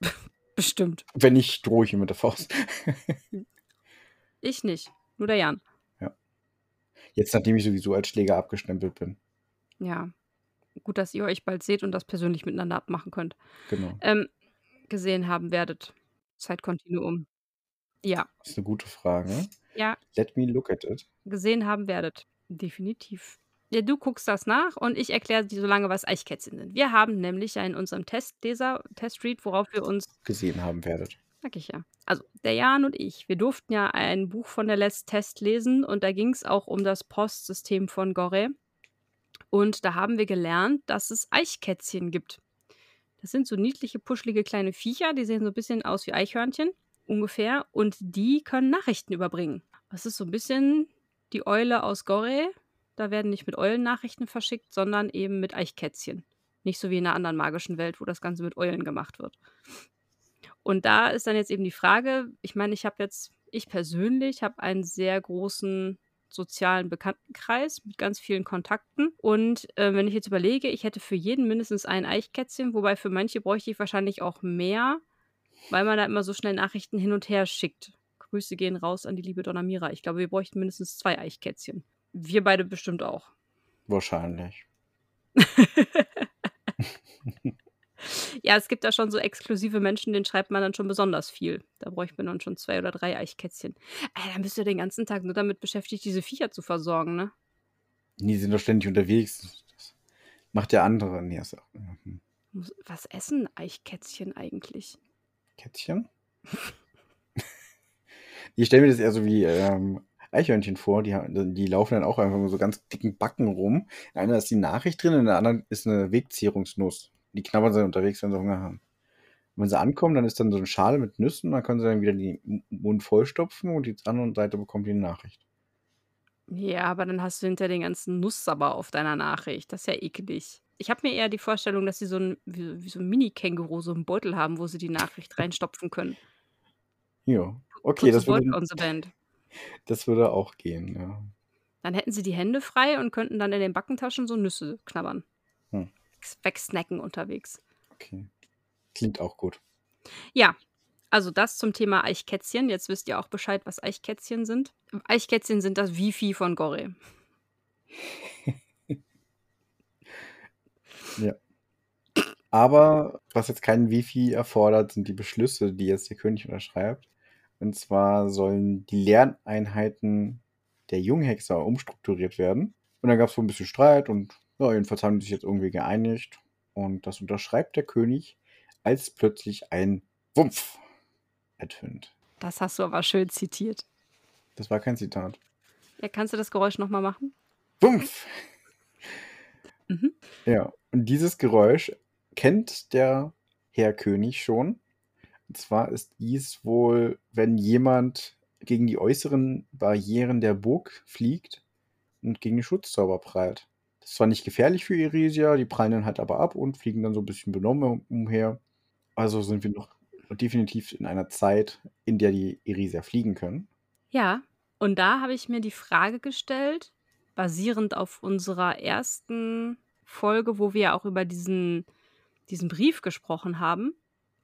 bestimmt. Wenn nicht, drohe ich ihm mit der Faust. ich nicht, nur der Jan. Ja. Jetzt, nachdem ich sowieso als Schläger abgestempelt bin. Ja, gut, dass ihr euch bald seht und das persönlich miteinander abmachen könnt. Genau. Ähm, gesehen haben werdet. Zeitkontinuum. Ja. Das ist eine gute Frage. Ja. Let me look at it. Gesehen haben werdet. Definitiv. Ja, du guckst das nach und ich erkläre dir so lange, was Eichkätzchen sind. Wir haben nämlich ja in unserem Testleser, Testread, worauf wir uns gesehen haben werdet. Sag ich ja. Also, der Jan und ich, wir durften ja ein Buch von der Let's Test lesen und da ging es auch um das Postsystem von Gore. Und da haben wir gelernt, dass es Eichkätzchen gibt. Das sind so niedliche, puschelige kleine Viecher, die sehen so ein bisschen aus wie Eichhörnchen ungefähr und die können Nachrichten überbringen. Das ist so ein bisschen die Eule aus Gorey. Da werden nicht mit Eulen Nachrichten verschickt, sondern eben mit Eichkätzchen. Nicht so wie in einer anderen magischen Welt, wo das Ganze mit Eulen gemacht wird. Und da ist dann jetzt eben die Frage, ich meine, ich habe jetzt, ich persönlich habe einen sehr großen sozialen Bekanntenkreis mit ganz vielen Kontakten. Und äh, wenn ich jetzt überlege, ich hätte für jeden mindestens ein Eichkätzchen, wobei für manche bräuchte ich wahrscheinlich auch mehr, weil man da immer so schnell Nachrichten hin und her schickt. Grüße gehen raus an die liebe Donna Mira. Ich glaube, wir bräuchten mindestens zwei Eichkätzchen. Wir beide bestimmt auch. Wahrscheinlich. Ja, es gibt da schon so exklusive Menschen, denen schreibt man dann schon besonders viel. Da bräuchte man dann schon zwei oder drei Eichkätzchen. Dann bist du den ganzen Tag nur damit beschäftigt, diese Viecher zu versorgen, ne? Die sind doch ständig unterwegs. Das macht der andere. Nee, ist auch, hm. Was essen Eichkätzchen eigentlich? Kätzchen? ich stelle mir das eher so wie ähm, Eichhörnchen vor. Die, die laufen dann auch einfach so ganz dicken Backen rum. In einer ist die Nachricht drin, in der anderen ist eine Wegzehrungsnuss. Die knabbern sie unterwegs, wenn sie Hunger haben. Und wenn sie ankommen, dann ist dann so eine Schale mit Nüssen, dann können sie dann wieder den Mund vollstopfen und die andere Seite bekommt die Nachricht. Ja, aber dann hast du hinter den ganzen Nusssabber auf deiner Nachricht. Das ist ja eklig. Ich habe mir eher die Vorstellung, dass sie so ein, wie, wie so ein Mini-Känguru so einen Beutel haben, wo sie die Nachricht reinstopfen können. Ja, okay, das würde, das würde auch gehen, ja. Dann hätten sie die Hände frei und könnten dann in den Backentaschen so Nüsse knabbern. Hm wegsnacken unterwegs. Okay. Klingt auch gut. Ja, also das zum Thema Eichkätzchen. Jetzt wisst ihr auch Bescheid, was Eichkätzchen sind. Eichkätzchen sind das Wifi von Gorre. ja. Aber was jetzt kein Wifi erfordert, sind die Beschlüsse, die jetzt der König unterschreibt. Und zwar sollen die Lerneinheiten der Junghexer umstrukturiert werden. Und dann gab es so ein bisschen Streit und ja, jedenfalls haben die sich jetzt irgendwie geeinigt und das unterschreibt der König, als plötzlich ein Wumpf ertönt. Das hast du aber schön zitiert. Das war kein Zitat. Ja, kannst du das Geräusch nochmal machen? Wumpf! Mhm. Ja, und dieses Geräusch kennt der Herr König schon. Und zwar ist dies wohl, wenn jemand gegen die äußeren Barrieren der Burg fliegt und gegen die Schutzzauber prallt. Ist zwar nicht gefährlich für Irisia, die prallen dann halt aber ab und fliegen dann so ein bisschen benommen umher. Also sind wir noch definitiv in einer Zeit, in der die Irisia fliegen können. Ja, und da habe ich mir die Frage gestellt, basierend auf unserer ersten Folge, wo wir auch über diesen, diesen Brief gesprochen haben,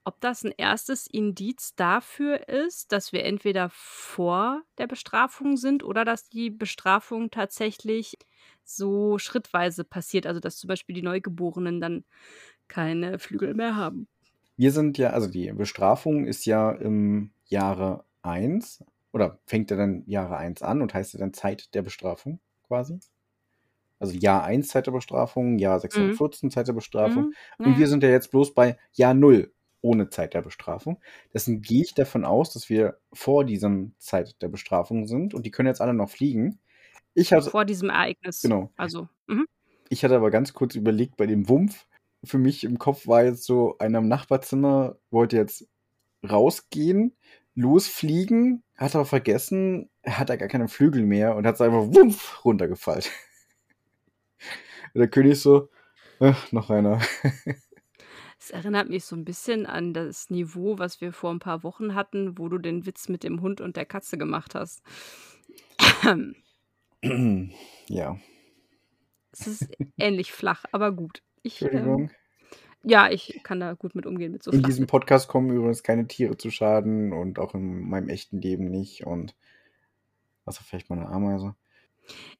ob das ein erstes Indiz dafür ist, dass wir entweder vor der Bestrafung sind oder dass die Bestrafung tatsächlich so schrittweise passiert. Also dass zum Beispiel die Neugeborenen dann keine Flügel mehr haben. Wir sind ja, also die Bestrafung ist ja im Jahre 1 oder fängt ja dann Jahre 1 an und heißt ja dann Zeit der Bestrafung quasi. Also Jahr 1 Zeit der Bestrafung, Jahr 614 mhm. Zeit der Bestrafung. Mhm. Und wir sind ja jetzt bloß bei Jahr 0 ohne Zeit der Bestrafung. Deswegen gehe ich davon aus, dass wir vor diesem Zeit der Bestrafung sind und die können jetzt alle noch fliegen. Ich hatte, vor diesem Ereignis. Genau. Also. Mhm. Ich hatte aber ganz kurz überlegt bei dem Wumpf. Für mich im Kopf war jetzt so, einer im Nachbarzimmer wollte jetzt rausgehen, losfliegen, hat aber vergessen, er hat ja gar keine Flügel mehr und hat es einfach wumpf runtergefallen. der König so, ach, noch einer. Es erinnert mich so ein bisschen an das Niveau, was wir vor ein paar Wochen hatten, wo du den Witz mit dem Hund und der Katze gemacht hast. Ja. Es ist ähnlich flach, aber gut. Ich, ähm, Entschuldigung. ja, ich kann da gut mit umgehen mit so In diesem Podcast kommen übrigens keine Tiere zu Schaden und auch in meinem echten Leben nicht und außer vielleicht mal eine Ameise.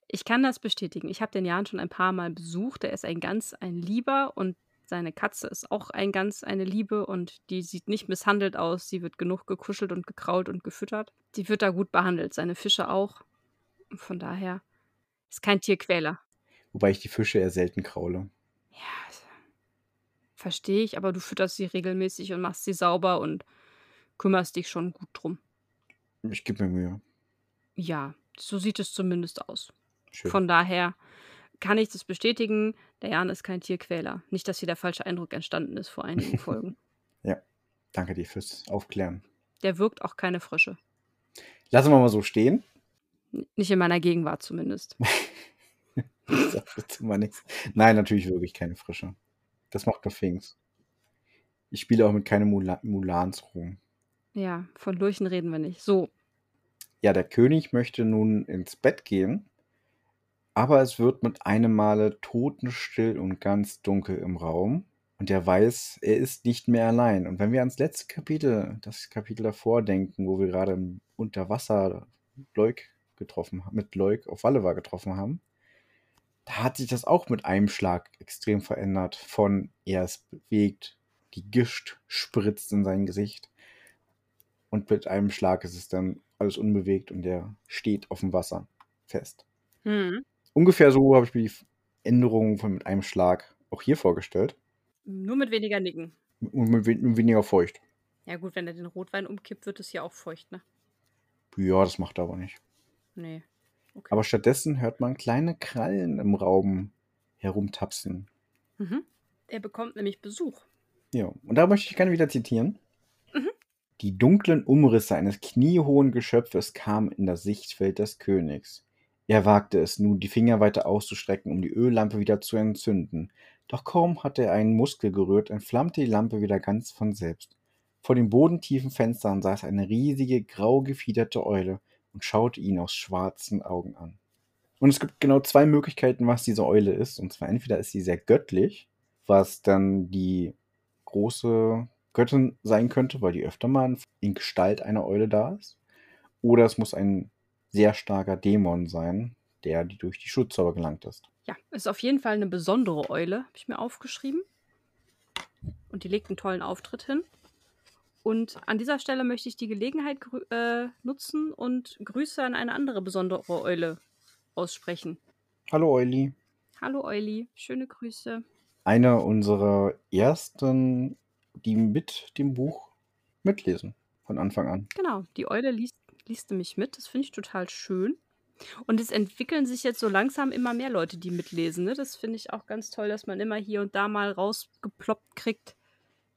Ich kann das bestätigen. Ich habe den Jan schon ein paar Mal besucht. Er ist ein ganz ein Lieber und seine Katze ist auch ein ganz eine Liebe und die sieht nicht misshandelt aus. Sie wird genug gekuschelt und gekrault und gefüttert. Die wird da gut behandelt, seine Fische auch. Von daher ist kein Tierquäler. Wobei ich die Fische eher selten kraule. Ja, verstehe ich, aber du fütterst sie regelmäßig und machst sie sauber und kümmerst dich schon gut drum. Ich gebe mir Mühe. Ja, so sieht es zumindest aus. Schön. Von daher kann ich das bestätigen. Der Jan ist kein Tierquäler. Nicht, dass hier der falsche Eindruck entstanden ist vor einigen Folgen. ja, danke dir fürs Aufklären. Der wirkt auch keine Frische. Lassen wir mal so stehen. Nicht in meiner Gegenwart zumindest. Nein, natürlich wirklich keine Frische. Das macht nur Fings. Ich spiele auch mit keinem Mula Mulans rum. Ja, von Lurchen reden wir nicht. So. Ja, der König möchte nun ins Bett gehen aber es wird mit einem Male totenstill und ganz dunkel im Raum. Und er weiß, er ist nicht mehr allein. Und wenn wir ans letzte Kapitel, das Kapitel davor denken, wo wir gerade unter Wasser Leuk getroffen haben, mit Leuk auf Wallewa getroffen haben, da hat sich das auch mit einem Schlag extrem verändert. Von er ist bewegt, die Gischt spritzt in sein Gesicht. Und mit einem Schlag ist es dann alles unbewegt und er steht auf dem Wasser fest. Hm. Ungefähr so habe ich mir die Änderungen von mit einem Schlag auch hier vorgestellt. Nur mit weniger Nicken. Und mit weniger feucht. Ja, gut, wenn er den Rotwein umkippt, wird es ja auch feucht, ne? Ja, das macht er aber nicht. Nee. Okay. Aber stattdessen hört man kleine Krallen im Raum herumtapsen. Mhm. Er bekommt nämlich Besuch. Ja, und da möchte ich gerne wieder zitieren. Mhm. Die dunklen Umrisse eines kniehohen Geschöpfes kamen in das Sichtfeld des Königs. Er wagte es nun, die Finger weiter auszustrecken, um die Öllampe wieder zu entzünden. Doch kaum hatte er einen Muskel gerührt, entflammte die Lampe wieder ganz von selbst. Vor den bodentiefen Fenstern saß eine riesige, grau gefiederte Eule und schaute ihn aus schwarzen Augen an. Und es gibt genau zwei Möglichkeiten, was diese Eule ist. Und zwar entweder ist sie sehr göttlich, was dann die große Göttin sein könnte, weil die öfter mal in Gestalt einer Eule da ist. Oder es muss ein sehr starker Dämon sein, der die durch die Schutzzauber gelangt ist. Ja, ist auf jeden Fall eine besondere Eule, habe ich mir aufgeschrieben. Und die legt einen tollen Auftritt hin. Und an dieser Stelle möchte ich die Gelegenheit äh, nutzen und Grüße an eine andere besondere Eule aussprechen. Hallo Euli. Hallo Euli, schöne Grüße. Eine unserer ersten, die mit dem Buch mitlesen, von Anfang an. Genau, die Eule liest liest nämlich mit. Das finde ich total schön. Und es entwickeln sich jetzt so langsam immer mehr Leute, die mitlesen. Ne? Das finde ich auch ganz toll, dass man immer hier und da mal rausgeploppt kriegt.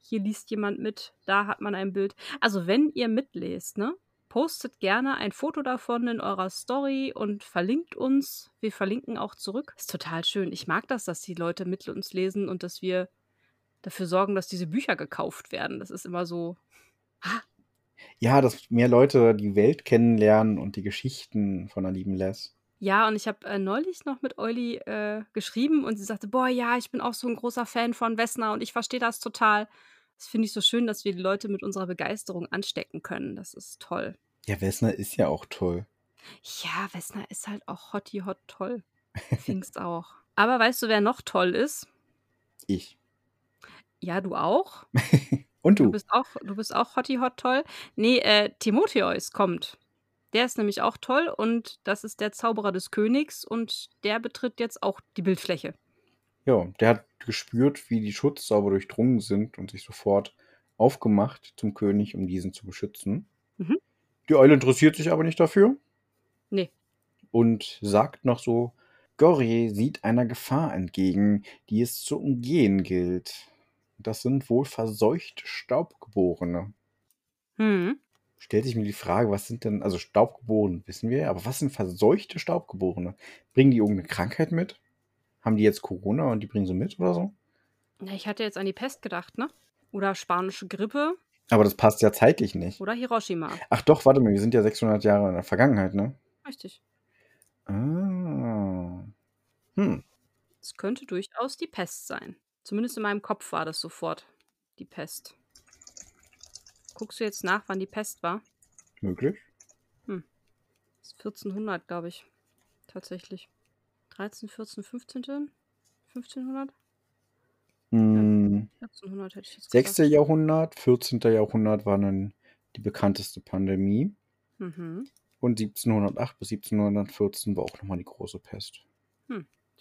Hier liest jemand mit, da hat man ein Bild. Also wenn ihr mitlest, ne, postet gerne ein Foto davon in eurer Story und verlinkt uns. Wir verlinken auch zurück. Ist total schön. Ich mag das, dass die Leute mit uns lesen und dass wir dafür sorgen, dass diese Bücher gekauft werden. Das ist immer so. Ah, Ja, dass mehr Leute die Welt kennenlernen und die Geschichten von der lieben Les. Ja, und ich habe äh, neulich noch mit Euli äh, geschrieben und sie sagte, boah, ja, ich bin auch so ein großer Fan von Wessner und ich verstehe das total. Das finde ich so schön, dass wir die Leute mit unserer Begeisterung anstecken können. Das ist toll. Ja, Wessner ist ja auch toll. Ja, Wessner ist halt auch hotty hot toll. Pfingst auch. Aber weißt du, wer noch toll ist? Ich. Ja, du auch. Und Du du. bist auch, du bist auch hotty hot toll. Nee, äh, Timotheus kommt. Der ist nämlich auch toll und das ist der Zauberer des Königs und der betritt jetzt auch die Bildfläche. Ja, der hat gespürt, wie die Schutzzauber durchdrungen sind und sich sofort aufgemacht zum König, um diesen zu beschützen. Mhm. Die Eule interessiert sich aber nicht dafür Nee. und sagt noch so, Gorje sieht einer Gefahr entgegen, die es zu umgehen gilt. Das sind wohl verseuchte Staubgeborene. Hm. Stellt sich mir die Frage, was sind denn, also Staubgeborene wissen wir, aber was sind verseuchte Staubgeborene? Bringen die irgendeine Krankheit mit? Haben die jetzt Corona und die bringen sie mit oder so? Ja, ich hatte jetzt an die Pest gedacht, ne? Oder spanische Grippe Aber das passt ja zeitlich nicht. oder Hiroshima. Ach doch, warte mal, wir sind ja 600 Jahre in der Vergangenheit, ne? Richtig. Ah. Hm. Es könnte durchaus die Pest sein. Zumindest in meinem Kopf war das sofort die Pest. Guckst du jetzt nach, wann die Pest war? Möglich. Ist 1400, glaube ich. Tatsächlich. 13, 14, 15. 1500? Hm. 1400 hätte ich jetzt 6. gesagt. Jahrhundert, 14. Jahrhundert war dann die bekannteste Pandemie. Mhm. Und 1708 bis 1714 war auch nochmal die große Pest.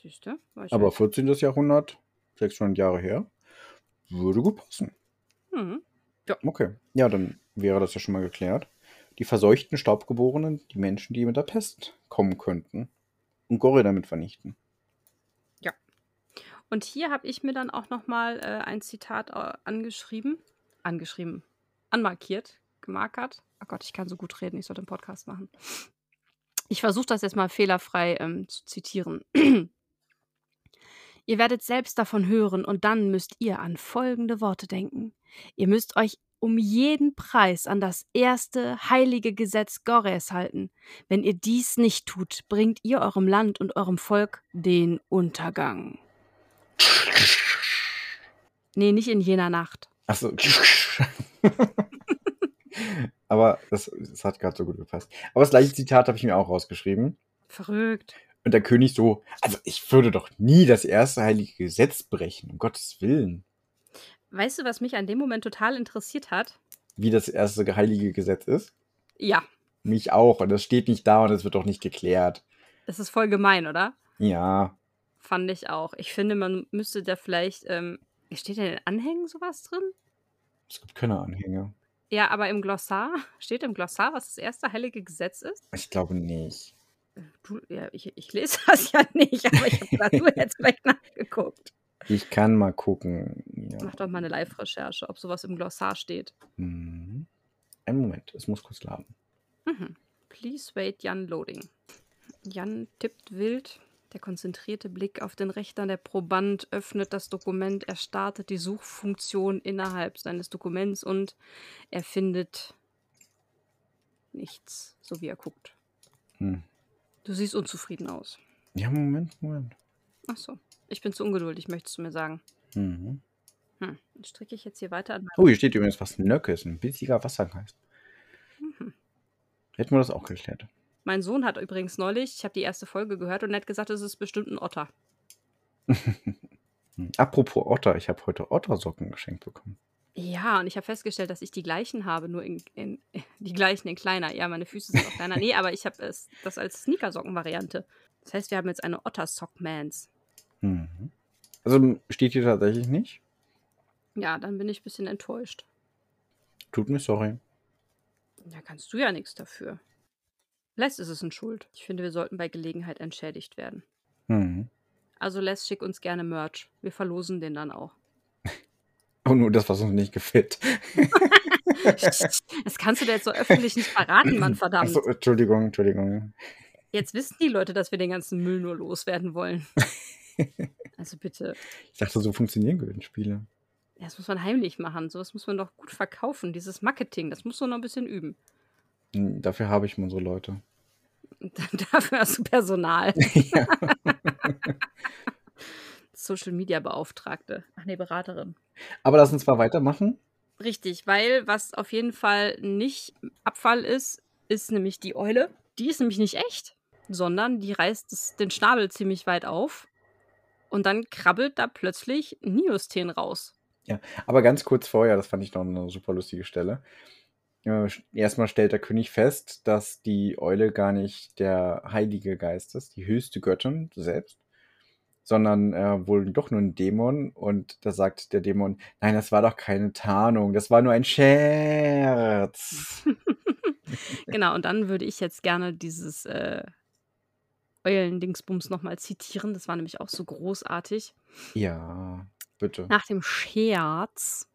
Siehst du? War ich Aber halt- 14. Jahrhundert, 600 Jahre her, würde gut passen. Mhm. Okay, ja, dann wäre das ja schon mal geklärt. Die verseuchten Staubgeborenen, die Menschen, die mit der Pest kommen könnten und Gorre damit vernichten. Und hier habe ich mir dann auch nochmal äh, ein Zitat äh, angeschrieben. Angeschrieben. Anmarkiert. Gemarkert. Oh Gott, ich kann so gut reden. Ich sollte einen Podcast machen. Ich versuche das jetzt mal fehlerfrei ähm, zu zitieren. Ihr werdet selbst davon hören und dann müsst ihr an folgende Worte denken. Ihr müsst euch um jeden Preis an das erste heilige Gesetz Gores halten. Wenn ihr dies nicht tut, bringt ihr eurem Land und eurem Volk den Untergang. Nee, nicht in jener Nacht. Achso. Aber das, das hat gerade so gut gepasst. Aber das gleiche Zitat habe ich mir auch rausgeschrieben. Verrückt. Und der König so, also ich würde doch nie das erste heilige Gesetz brechen, um Gottes Willen. Weißt du, was mich an dem Moment total interessiert hat? Wie das erste heilige Gesetz ist? Ja, Mich auch. Und das steht nicht da und es wird auch nicht geklärt. das ist voll gemein, oder? Ja. Fand ich auch. Ich finde, man müsste da vielleicht. Ähm, steht in den Anhängen sowas drin? Es gibt keine Anhänge. Ja, aber im Glossar, steht im Glossar, was das erste heilige Gesetz ist? Ich glaube nicht. Du, ja, ich, ich lese das ja nicht, aber ich habe gedacht, du hättest vielleicht nachgeguckt. Ich kann mal gucken. Ja. Mach doch mal eine Live-Recherche, ob sowas im Glossar steht. Mhm. Einen Moment, es muss kurz laden. Mhm. Please wait, Jan loading. Jan tippt wild. Der konzentrierte Blick auf den Rechner der Proband öffnet das Dokument. Er startet die Suchfunktion innerhalb seines Dokuments und er findet nichts, so wie er guckt. Hm. Du siehst unzufrieden aus. Ja, Moment, Moment. Ach so. Ich bin zu ungeduldig, möchtest du mir sagen. Mhm. Hm. Dann stricke ich jetzt hier weiter an Oh, hier steht übrigens, was Nöckes, ein bissiger Wassergeist. Mhm. Hätten wir das auch geklärt. Mein Sohn hat übrigens neulich, ich habe die erste Folge gehört und er hat gesagt, es ist bestimmt ein Otter. Apropos Otter, ich habe heute Ottersocken geschenkt bekommen. Ja, und ich habe festgestellt, dass ich die gleichen habe, nur in, in die gleichen in kleiner. Ja, meine Füße sind auch kleiner. Nee, aber ich habe es das als Sneakersocken-Variante. Das heißt, wir haben jetzt eine Otter Sockmans. Mhm. Also steht hier tatsächlich nicht. Ja, dann bin ich ein bisschen enttäuscht. Tut mir sorry. Da kannst du ja nichts dafür. Les ist es in Schuld. Ich finde, wir sollten bei Gelegenheit entschädigt werden. Mhm. Also Les, schick uns gerne Merch. Wir verlosen den dann auch. Und Oh, nur das, was uns nicht gefällt. Das kannst du dir jetzt so öffentlich nicht verraten, Mann, verdammt. Achso, Entschuldigung, Entschuldigung. Jetzt wissen die Leute, dass wir den ganzen Müll nur loswerden wollen. Also bitte. Ich dachte, so funktionieren Gewinnspiele. Ja, Das muss man heimlich machen. Sowas muss man doch gut verkaufen. Dieses Marketing, das musst du noch ein bisschen üben. Hm, Dafür habe ich unsere Leute. Dafür hast du Personal. ja. Social Media Beauftragte. Ach nee, Beraterin. Aber lass uns mal weitermachen. Richtig, weil was auf jeden Fall nicht Abfall ist, ist nämlich die Eule. Die ist nämlich nicht echt, sondern die reißt den Schnabel ziemlich weit auf. Und dann krabbelt da plötzlich Niosteen raus. Aber ganz kurz vorher, das fand ich noch eine super lustige Stelle. Erstmal stellt der König fest, dass die Eule gar nicht der heilige Geist ist, die höchste Göttin selbst, sondern äh, wohl doch nur ein Dämon. Und da sagt der Dämon, nein, das war doch keine Tarnung, das war nur ein Scherz. genau, und dann würde ich jetzt gerne dieses äh, Eulendingsbums nochmal zitieren. Das war nämlich auch so großartig. Ja, bitte. Nach dem Scherz.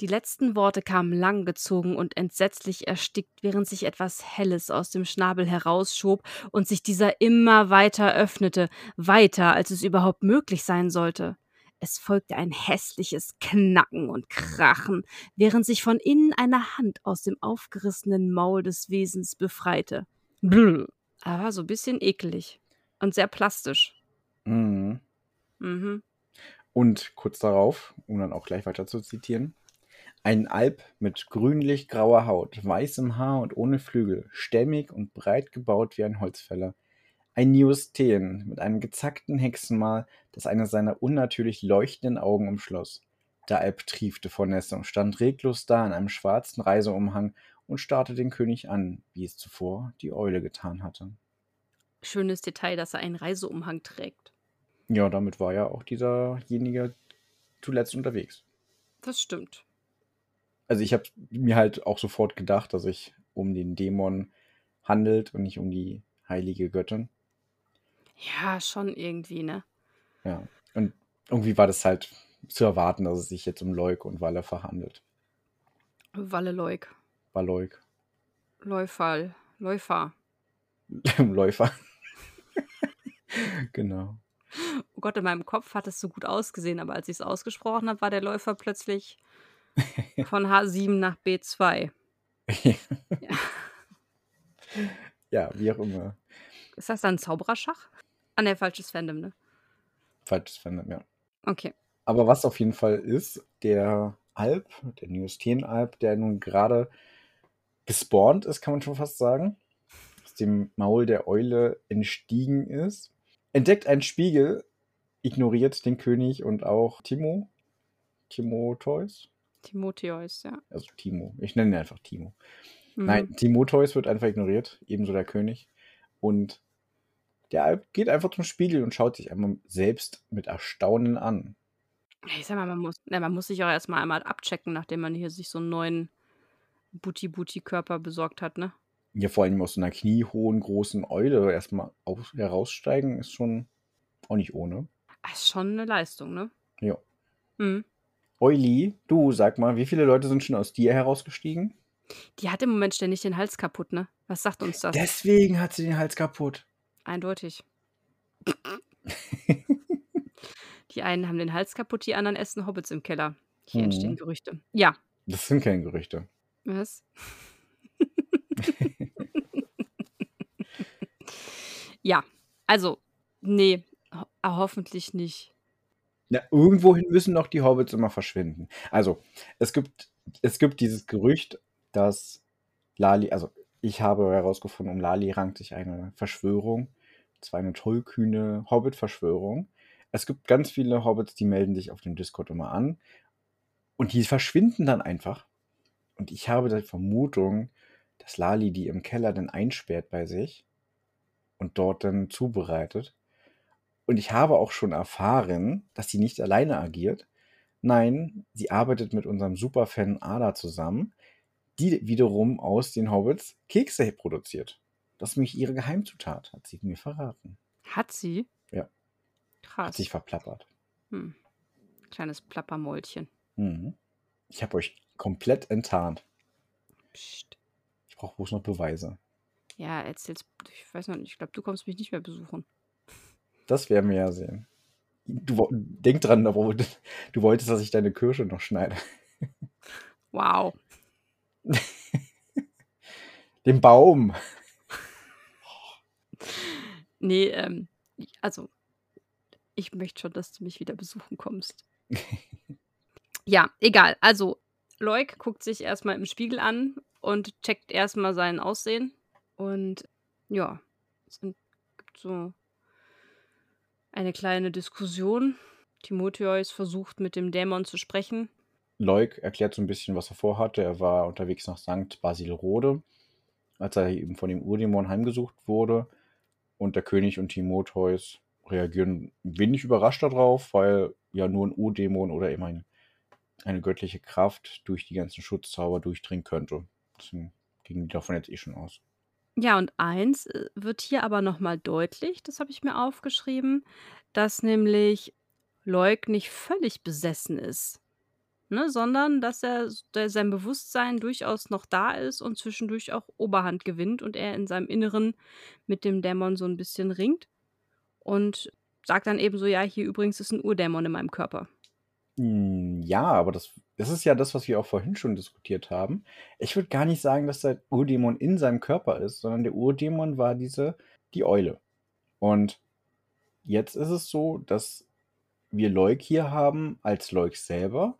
Die letzten Worte kamen langgezogen und entsetzlich erstickt, während sich etwas Helles aus dem Schnabel herausschob und sich dieser immer weiter öffnete, weiter, als es überhaupt möglich sein sollte. Es folgte ein hässliches Knacken und Krachen, während sich von innen eine Hand aus dem aufgerissenen Maul des Wesens befreite. Brr. Aber so ein bisschen eklig und sehr plastisch. Mhm. Mhm. Und kurz darauf, um dann auch gleich weiter zu zitieren, ein Alp mit grünlich-grauer Haut, weißem Haar und ohne Flügel, stämmig und breit gebaut wie ein Holzfäller. Ein Neosteen mit einem gezackten Hexenmal, das eine seiner unnatürlich leuchtenden Augen umschloss. Der Alp triefte vor Nässe und stand reglos da in einem schwarzen Reiseumhang und starrte den König an, wie es zuvor die Eule getan hatte. Schönes Detail, dass er einen Reiseumhang trägt. Ja, damit war ja auch dieserjenige zuletzt unterwegs. Das stimmt. Also ich habe mir halt auch sofort gedacht, dass sich um den Dämon handelt und nicht um die heilige Göttin. Ja, schon irgendwie, ne? Ja. Und irgendwie war das halt zu erwarten, dass es sich jetzt um Leuk und Wallefer handelt. Walle Leuk. War Leuk. Läufer. um Läufer. genau. Oh Gott, in meinem Kopf hat es so gut ausgesehen, aber als ich es ausgesprochen habe, war der Läufer plötzlich von H7 nach B2. Ja. ja, wie auch immer. Ist das dann Zaubererschach? Ah, ne, falsches Fandom, ne? Falsches Fandom, ja. Okay. Aber was auf jeden Fall ist, der Alp, der Neosteen-Alp, der nun gerade gespawnt ist, kann man schon fast sagen, aus dem Maul der Eule entstiegen ist, entdeckt einen Spiegel, ignoriert den König und auch Timo. Timotheus? Timotheus, ja. Also Timo. Ich nenne ihn einfach Timo. Mhm. Nein, Timotheus wird einfach ignoriert, ebenso der König. Und der geht einfach zum Spiegel und schaut sich einmal selbst mit Erstaunen an. Ich sag mal, man muss, ne, man muss sich auch erstmal einmal abchecken, nachdem man hier sich so einen neuen Booty-Booty-Körper besorgt hat, ne? Ja, vor allem aus so einer kniehohen, großen Eule erstmal auf, heraussteigen, ist schon auch nicht ohne. Das ist schon eine Leistung, ne? Ja. Mhm. Euli, du sag mal, wie viele Leute sind schon aus dir herausgestiegen? Die hat im Moment ständig den Hals kaputt, ne? Was sagt uns das? Deswegen hat sie den Hals kaputt. Eindeutig. Die einen haben den Hals kaputt, die anderen essen Hobbits im Keller. Hier Mhm. entstehen Gerüchte. Ja. Das sind keine Gerüchte. Was? ja, also, nee, ho hoffentlich nicht. Ja, irgendwohin müssen doch die Hobbits immer verschwinden. Also, es gibt, es gibt dieses Gerücht, dass Lali, also ich habe herausgefunden, um Lali rankt sich eine Verschwörung. Zwar eine tollkühne Hobbit-Verschwörung. Es gibt ganz viele Hobbits, die melden sich auf dem Discord immer an. Und die verschwinden dann einfach. Und ich habe die Vermutung, dass Lali die im Keller dann einsperrt bei sich und dort dann zubereitet. Und ich habe auch schon erfahren, dass sie nicht alleine agiert. Nein, sie arbeitet mit unserem Superfan Ada zusammen, die wiederum aus den Hobbits Kekse produziert. Das ist nämlich ihre Geheimzutat, hat sie mir verraten. Hat sie? Ja. Hat Krass. sich verplappert. Hm. Kleines Plappermäulchen. Mhm. Ich habe euch komplett enttarnt. Psst. Ich brauche bloß noch Beweise. Ja, erzähl's. Ich weiß noch nicht. Ich glaube, du kommst mich nicht mehr besuchen. Das werden wir ja sehen. Du, denk dran, aber du wolltest, dass ich deine Kirsche noch schneide. Wow. Den Baum. Nee, ähm, also, ich möchte schon, dass du mich wieder besuchen kommst. ja, egal. Also, Loik guckt sich erstmal im Spiegel an und checkt erstmal sein Aussehen. Und ja, es gibt so eine kleine Diskussion. Timotheus versucht mit dem Dämon zu sprechen. Leuk erklärt so ein bisschen, was er vorhatte. Er war unterwegs nach St. Basilrode, als er eben von dem Urdämon heimgesucht wurde. Und der König und Timotheus reagieren wenig überrascht darauf, weil ja nur ein Urdämon oder eben ein, eine göttliche Kraft durch die ganzen Schutzzauber durchdringen könnte. Deswegen gingen die davon jetzt eh schon aus. Ja, und eins äh, wird hier aber nochmal deutlich, das habe ich mir aufgeschrieben, dass nämlich Leuk nicht völlig besessen ist, ne, sondern dass er der, sein Bewusstsein durchaus noch da ist und zwischendurch auch Oberhand gewinnt und er in seinem Inneren mit dem Dämon so ein bisschen ringt und sagt dann eben so, ja, hier übrigens ist ein Urdämon in meinem Körper. Hm, Ja, aber das, das ist ja das, was wir auch vorhin schon diskutiert haben. Ich würde gar nicht sagen, dass der Urdämon in seinem Körper ist, sondern der Urdämon war diese, die Eule. Und jetzt ist es so, dass wir Leuk hier haben als Leuk selber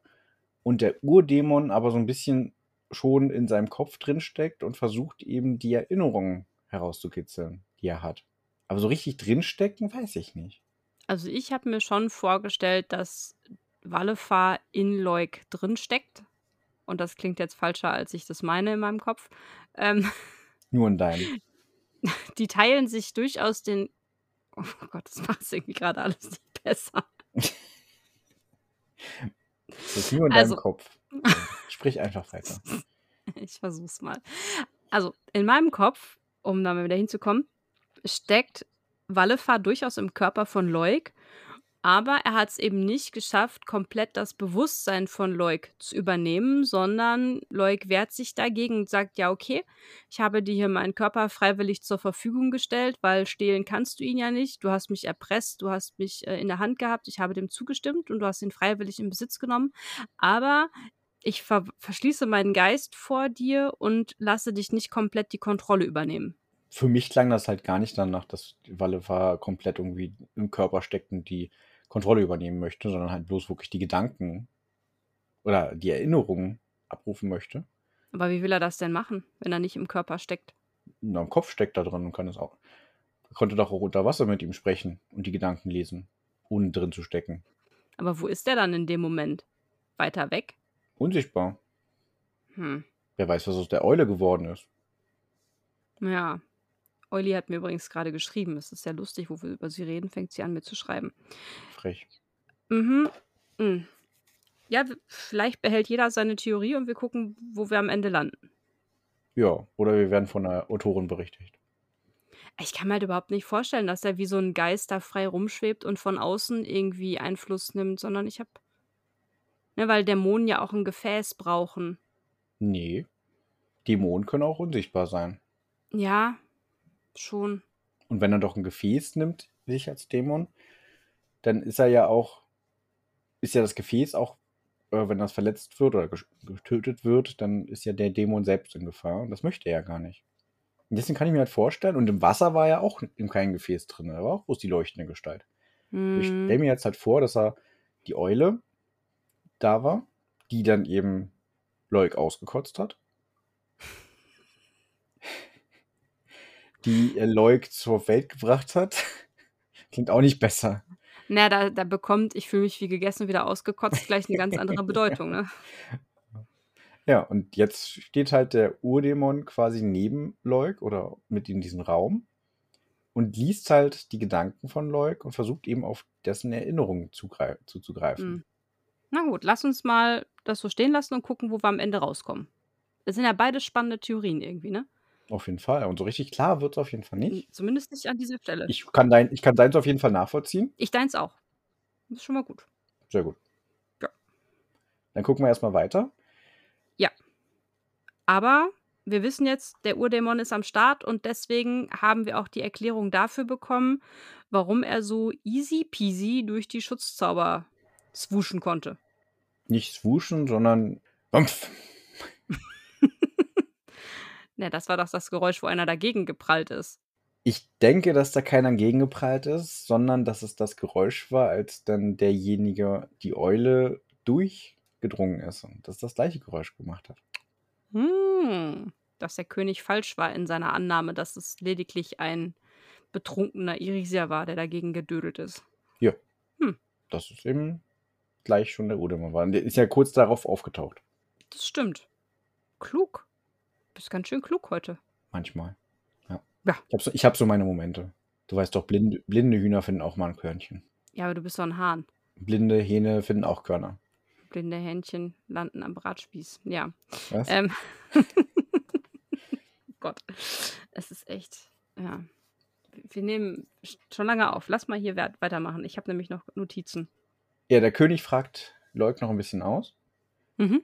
und der Urdämon aber so ein bisschen schon in seinem Kopf drin steckt und versucht eben die Erinnerungen herauszukitzeln, die er hat. Aber so richtig drinstecken, weiß ich nicht. Also ich habe mir schon vorgestellt, dass Wallefar in Leuk drin steckt. Und das klingt jetzt falscher, als ich das meine in meinem Kopf. Ähm, Nur in deinem. die teilen sich durchaus den. Oh Gott, das macht es irgendwie gerade alles nicht besser. Das ist nur in Also- deinem Kopf. Sprich einfach weiter. Ich versuch's mal. Also, in meinem Kopf, um da mal wieder hinzukommen, steckt Wallefar durchaus im Körper von Leuk, aber er hat es eben nicht geschafft, komplett das Bewusstsein von Leuk zu übernehmen, sondern Leuk wehrt sich dagegen und sagt, ja, okay, ich habe dir hier meinen Körper freiwillig zur Verfügung gestellt, weil stehlen kannst du ihn ja nicht. Du hast mich erpresst, du hast mich äh, in der Hand gehabt, ich habe dem zugestimmt und du hast ihn freiwillig in Besitz genommen. Aber ich ver verschließe meinen Geist vor dir und lasse dich nicht komplett die Kontrolle übernehmen. Für mich klang das halt gar nicht danach, dass Wallefar komplett irgendwie im Körper steckt und die Kontrolle übernehmen möchte, sondern halt bloß wirklich die Gedanken oder die Erinnerungen abrufen möchte. Aber wie will er das denn machen, wenn er nicht im Körper steckt? Und am Kopf steckt da drin und kann es auch. Er konnte doch auch unter Wasser mit ihm sprechen und die Gedanken lesen, ohne drin zu stecken. Aber wo ist er dann in dem Moment? Weiter weg? Unsichtbar. Hm. Wer weiß, was aus der Eule geworden ist. Ja. Euli hat mir übrigens gerade geschrieben. Es ist sehr lustig, wo wir über sie reden, fängt sie an, mir zu schreiben. Frech. Mhm. Mhm. Ja, vielleicht behält jeder seine Theorie und wir gucken, wo wir am Ende landen. Ja, oder wir werden von der Autorin berichtigt. Ich kann mir halt überhaupt nicht vorstellen, dass er wie so ein Geist da frei rumschwebt und von außen irgendwie Einfluss nimmt, sondern ich habe. Ne, weil Dämonen ja auch ein Gefäß brauchen. Nee. Dämonen können auch unsichtbar sein. Ja, schon. Und wenn er doch ein Gefäß nimmt, sich als Dämon, dann ist er ja auch, ist ja das Gefäß auch, äh, wenn das verletzt wird oder getötet wird, dann ist ja der Dämon selbst in Gefahr. Und das möchte er ja gar nicht. Und deswegen kann ich mir halt vorstellen, und im Wasser war ja auch in kein Gefäß drin, da war auch bloß die leuchtende Gestalt. Ich Hm. stelle mir jetzt halt vor, dass er die Eule da war, die dann eben Leuk ausgekotzt hat. Die äh, Leuk zur Welt gebracht hat. Klingt auch nicht besser. Na, da, da bekommt, ich fühle mich wie gegessen, wieder ausgekotzt, gleich eine ganz andere Bedeutung, ne? Ja, und jetzt steht halt der Urdämon quasi neben Leuk oder mit in diesem Raum und liest halt die Gedanken von Leuk und versucht eben auf dessen Erinnerungen zugrei- zuzugreifen. Hm. Na gut, lass uns mal das so stehen lassen und gucken, wo wir am Ende rauskommen. Das sind ja beide spannende Theorien irgendwie, ne? Auf jeden Fall. Und so richtig klar wird es auf jeden Fall nicht. Zumindest nicht an dieser Stelle. Ich kann, dein, ich kann deins auf jeden Fall nachvollziehen. Ich deins auch. Das ist schon mal gut. Sehr gut. Ja. Dann gucken wir erstmal weiter. Ja. Aber wir wissen jetzt, der Urdämon ist am Start und deswegen haben wir auch die Erklärung dafür bekommen, warum er so easy peasy durch die Schutzzauber swooschen konnte. Nicht swooschen, sondern Rumpf. Ne, das war doch das Geräusch, wo einer dagegen geprallt ist. Ich denke, dass da keiner gegengeprallt ist, sondern dass es das Geräusch war, als dann derjenige die Eule durchgedrungen ist und das das gleiche Geräusch gemacht hat. Hm, dass der König falsch war in seiner Annahme, dass es lediglich ein betrunkener Irisier war, der dagegen gedödelt ist. Ja. Hm. Das ist eben gleich schon der Udemar war. Der ist ja kurz darauf aufgetaucht. Das stimmt. Klug. Bist ganz schön klug heute. Manchmal. Ja. Ja. Ich habe so, ich hab so meine Momente. Du weißt doch, blinde, blinde Hühner finden auch mal ein Körnchen. Ja, aber du bist so ein Hahn. Blinde Hähne finden auch Körner. Blinde Hähnchen landen am Bratspieß. Ja. Was? Ähm. Gott. Es ist echt. Ja. Wir nehmen schon lange auf. Lass mal hier weit- weitermachen. Ich habe nämlich noch Notizen. Ja, der König fragt Leuk noch ein bisschen aus. Mhm.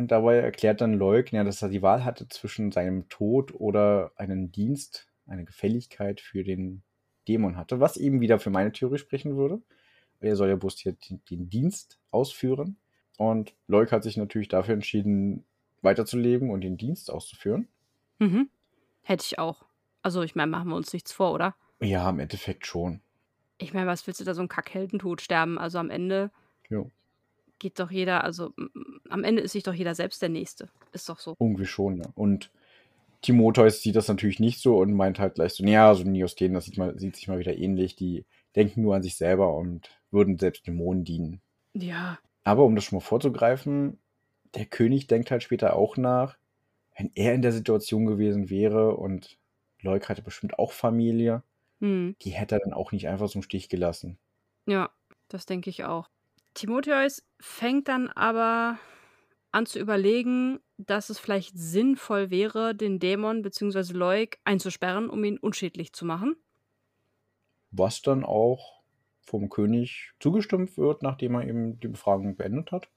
Und dabei erklärt dann Leuk, ja, dass er die Wahl hatte zwischen seinem Tod oder einen Dienst, eine Gefälligkeit für den Dämon hatte, was eben wieder für meine Theorie sprechen würde. Er soll ja bloß hier den, den Dienst ausführen. Und Leuk hat sich natürlich dafür entschieden, weiterzuleben und den Dienst auszuführen. Mhm. Hätte ich auch. Also, ich meine, machen wir uns nichts vor, oder? Ja, im Endeffekt schon. Ich meine, was willst du da so einen Kackheldentod sterben? Also am Ende Jo, geht doch jeder, also m- am Ende ist sich doch jeder selbst der Nächste. Ist doch so. irgendwie schon, ja. Und Timotheus sieht das natürlich nicht so und meint halt gleich so, ja, so Neosthenes, das sieht, mal, sieht sich mal wieder ähnlich. Die denken nur an sich selber und würden selbst Dämonen dienen. Ja. Aber um das schon mal vorzugreifen, der König denkt halt später auch nach, wenn er in der Situation gewesen wäre und Leuk hatte bestimmt auch Familie, Hm. die hätte er dann auch nicht einfach so im Stich gelassen. Ja, das denke ich auch. Timotheus fängt dann aber an zu überlegen, dass es vielleicht sinnvoll wäre, den Dämon bzw. Leuk einzusperren, um ihn unschädlich zu machen. Was dann auch vom König zugestimmt wird, nachdem er eben die Befragung beendet hat.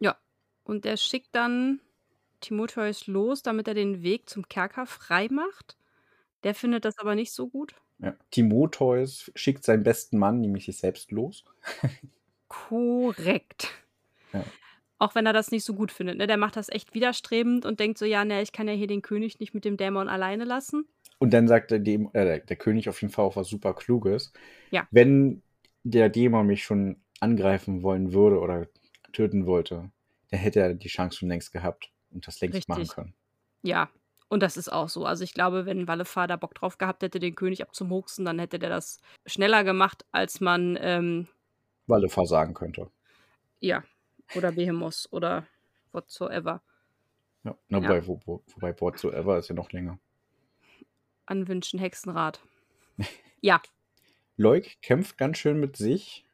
Ja. Und er schickt dann Timotheus los, damit er den Weg zum Kerker frei macht. Der findet das aber nicht so gut. Ja. Timotheus schickt seinen besten Mann, nämlich sich selbst los. Korrekt. Ja. Auch wenn er das nicht so gut findet. Ne? Der macht das echt widerstrebend und denkt so, ja, ne, ich kann ja hier den König nicht mit dem Dämon alleine lassen. Und dann sagt der, Däm äh, der, König auf jeden Fall auch was super Kluges. Ja. Wenn der Dämon mich schon angreifen wollen würde oder töten wollte, dann hätte er die Chance schon längst gehabt und das längst machen Richtig. können. Ja, und das ist auch so. Also ich glaube, wenn Wallefar da Bock drauf gehabt hätte, den König abzumurksen, dann hätte der das schneller gemacht, als man, ähm, Wallefar sagen könnte. ja, oder Behemoth oder whatsoever Ja. Na, Ja. Wobei, wo, wo, wobei whatsoever ist ja noch länger. anwünschen, Hexenrat. ja, Leuk kämpft ganz schön mit sich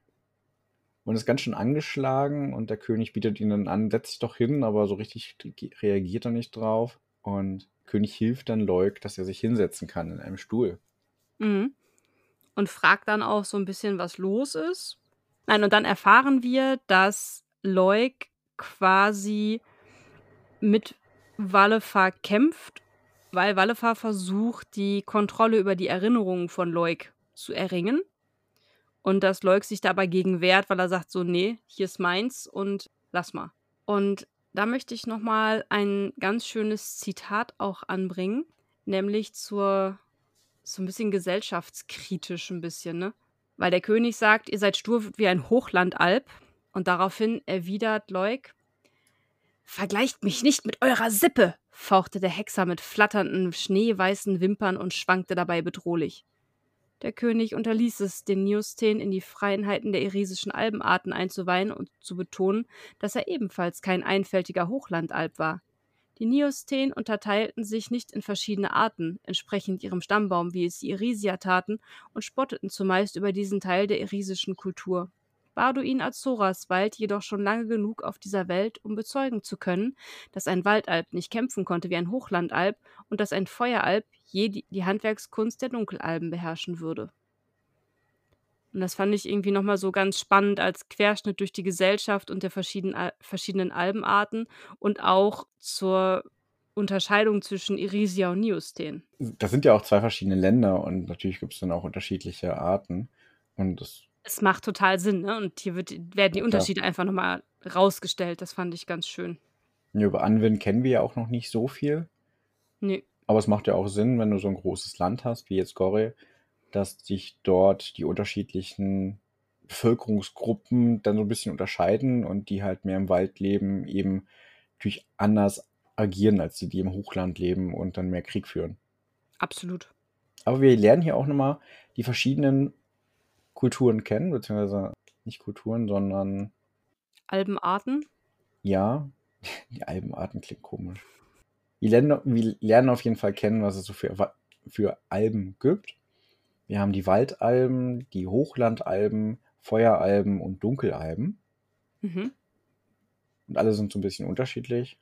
und ist ganz schön angeschlagen und der König bietet ihn dann an, setz dich doch hin, aber so richtig reagiert er nicht drauf. Und König hilft dann Leuk, dass er sich hinsetzen kann in einem Stuhl. Mhm. Und fragt dann auch so ein bisschen, was los ist. Nein, und dann erfahren wir, dass Leuk quasi mit Wallefar kämpft, weil Wallefar versucht, die Kontrolle über die Erinnerungen von Leuk zu erringen. Und dass Leuk sich dabei gegen wehrt, weil er sagt so, nee, hier ist meins und lass mal. Und da möchte ich nochmal ein ganz schönes Zitat auch anbringen, nämlich zur so ein bisschen gesellschaftskritisch ein bisschen, ne? Weil der König sagt, ihr seid stur wie ein Hochlandalp. Und daraufhin erwidert Leuk, Vergleicht mich nicht mit eurer Sippe, fauchte der Hexer mit flatternden, schneeweißen Wimpern und schwankte dabei bedrohlich. Der König unterließ es, den Neosthen in die Freiheiten der irisischen Albenarten einzuweihen und zu betonen, dass er ebenfalls kein einfältiger Hochlandalp war. Die Neosthen unterteilten sich nicht in verschiedene Arten, entsprechend ihrem Stammbaum, wie es die Irisier taten, und spotteten zumeist über diesen Teil der irisischen Kultur. Barduin Azoras weilt jedoch schon lange genug auf dieser Welt, um bezeugen zu können, dass ein Waldalb nicht kämpfen konnte wie ein Hochlandalb und dass ein Feueralb je die Handwerkskunst der Dunkelalben beherrschen würde. Und das fand ich irgendwie nochmal so ganz spannend als Querschnitt durch die Gesellschaft und der verschiedenen, verschiedenen Albenarten und auch zur Unterscheidung zwischen Irisia und Niusten. Das sind ja auch zwei verschiedene Länder und natürlich gibt es dann auch unterschiedliche Arten. Und das es macht total Sinn, ne? Und hier wird, werden die Ja. Unterschiede einfach nochmal rausgestellt. Das fand ich ganz schön. ja, über Anwin kennen wir ja auch noch nicht so viel. Nee, Aber es macht ja auch Sinn, wenn du so ein großes Land hast, wie jetzt Gore, dass sich dort die unterschiedlichen Bevölkerungsgruppen dann so ein bisschen unterscheiden und die halt mehr im Wald leben, eben natürlich anders agieren als die, die im Hochland leben und dann mehr Krieg führen. absolut. Aber wir lernen hier auch nochmal die verschiedenen Kulturen kennen, beziehungsweise nicht Kulturen, sondern Albenarten. ja, die Albenarten klingt komisch. Wir lernen, wir lernen auf jeden Fall kennen, was es so für, für Alben gibt. Wir haben die Waldalben, die Hochlandalben, Feueralben und Dunkelalben. Mhm. Und alle sind so ein bisschen unterschiedlich.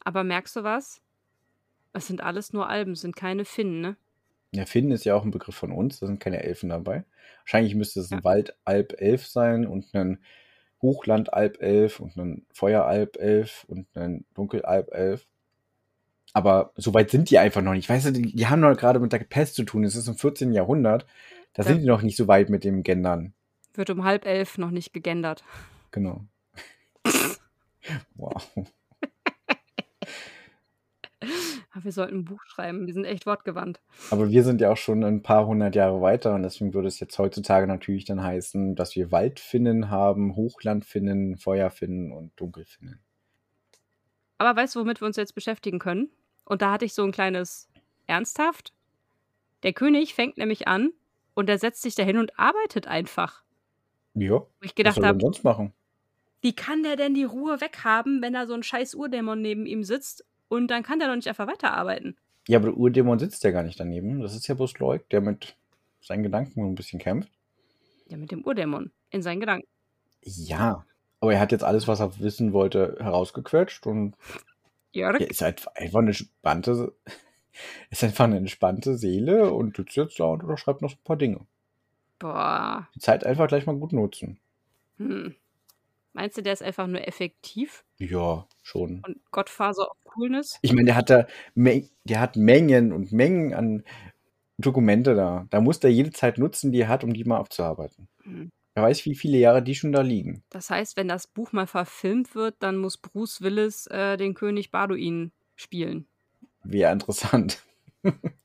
Aber merkst du was? Es sind alles nur Alben, sind keine Finnen, ne? Ja, Finn ist ja auch ein Begriff von uns, da sind keine Elfen dabei. Wahrscheinlich müsste es ein Ja. Waldalb-Elf sein und ein Hochlandalb-Elf und ein Feueralb-Elf und ein Dunkelalb-Elf. Aber so weit sind die einfach noch nicht. Weißt du, die, die haben noch gerade mit der Pest zu tun. Es ist im 14. Jahrhundert. Da Ja. sind die noch nicht so weit mit dem Gendern. Wird um halb elf noch nicht gegendert. Genau. wow. Wir sollten ein Buch schreiben. Wir sind echt wortgewandt. Aber wir sind ja auch schon ein paar hundert Jahre weiter und deswegen würde es jetzt heutzutage natürlich dann heißen, dass wir Waldfinnen haben, Hochlandfinnen, Feuerfinnen und Dunkelfinnen. Aber weißt du, womit wir uns jetzt beschäftigen können? Und da hatte ich so ein kleines Ernsthaft. Der König fängt nämlich an und er setzt sich dahin und arbeitet einfach. Ja, Wo ich was gedacht soll er denn sonst machen? wie kann der denn die Ruhe weghaben, wenn da so ein scheiß Urdämon neben ihm sitzt und dann kann der doch nicht einfach weiterarbeiten? Ja, aber der Urdämon sitzt ja gar nicht daneben. Das ist ja bloß Leuk, der mit seinen Gedanken ein bisschen kämpft. Ja, mit dem Urdämon in seinen Gedanken. Ja, aber er hat jetzt alles, was er wissen wollte, herausgequetscht und Jörg? er ist halt einfach eine entspannte, ist einfach eine entspannte Seele und sitzt jetzt da und unterschreibt noch so ein paar Dinge. Boah. Die Zeit einfach gleich mal gut nutzen. Hm. Meinst du, der ist einfach nur effektiv Ja, schon. und Godfather of Coolness? Ich meine, der hat da, der hat Mengen und Mengen an Dokumente da. Da muss der jede Zeit nutzen, die er hat, um die mal abzuarbeiten. Hm. Wer weiß, wie viele Jahre die schon da liegen. Das heißt, wenn das Buch mal verfilmt wird, dann muss Bruce Willis äh, den König Barduin spielen. Wäre interessant.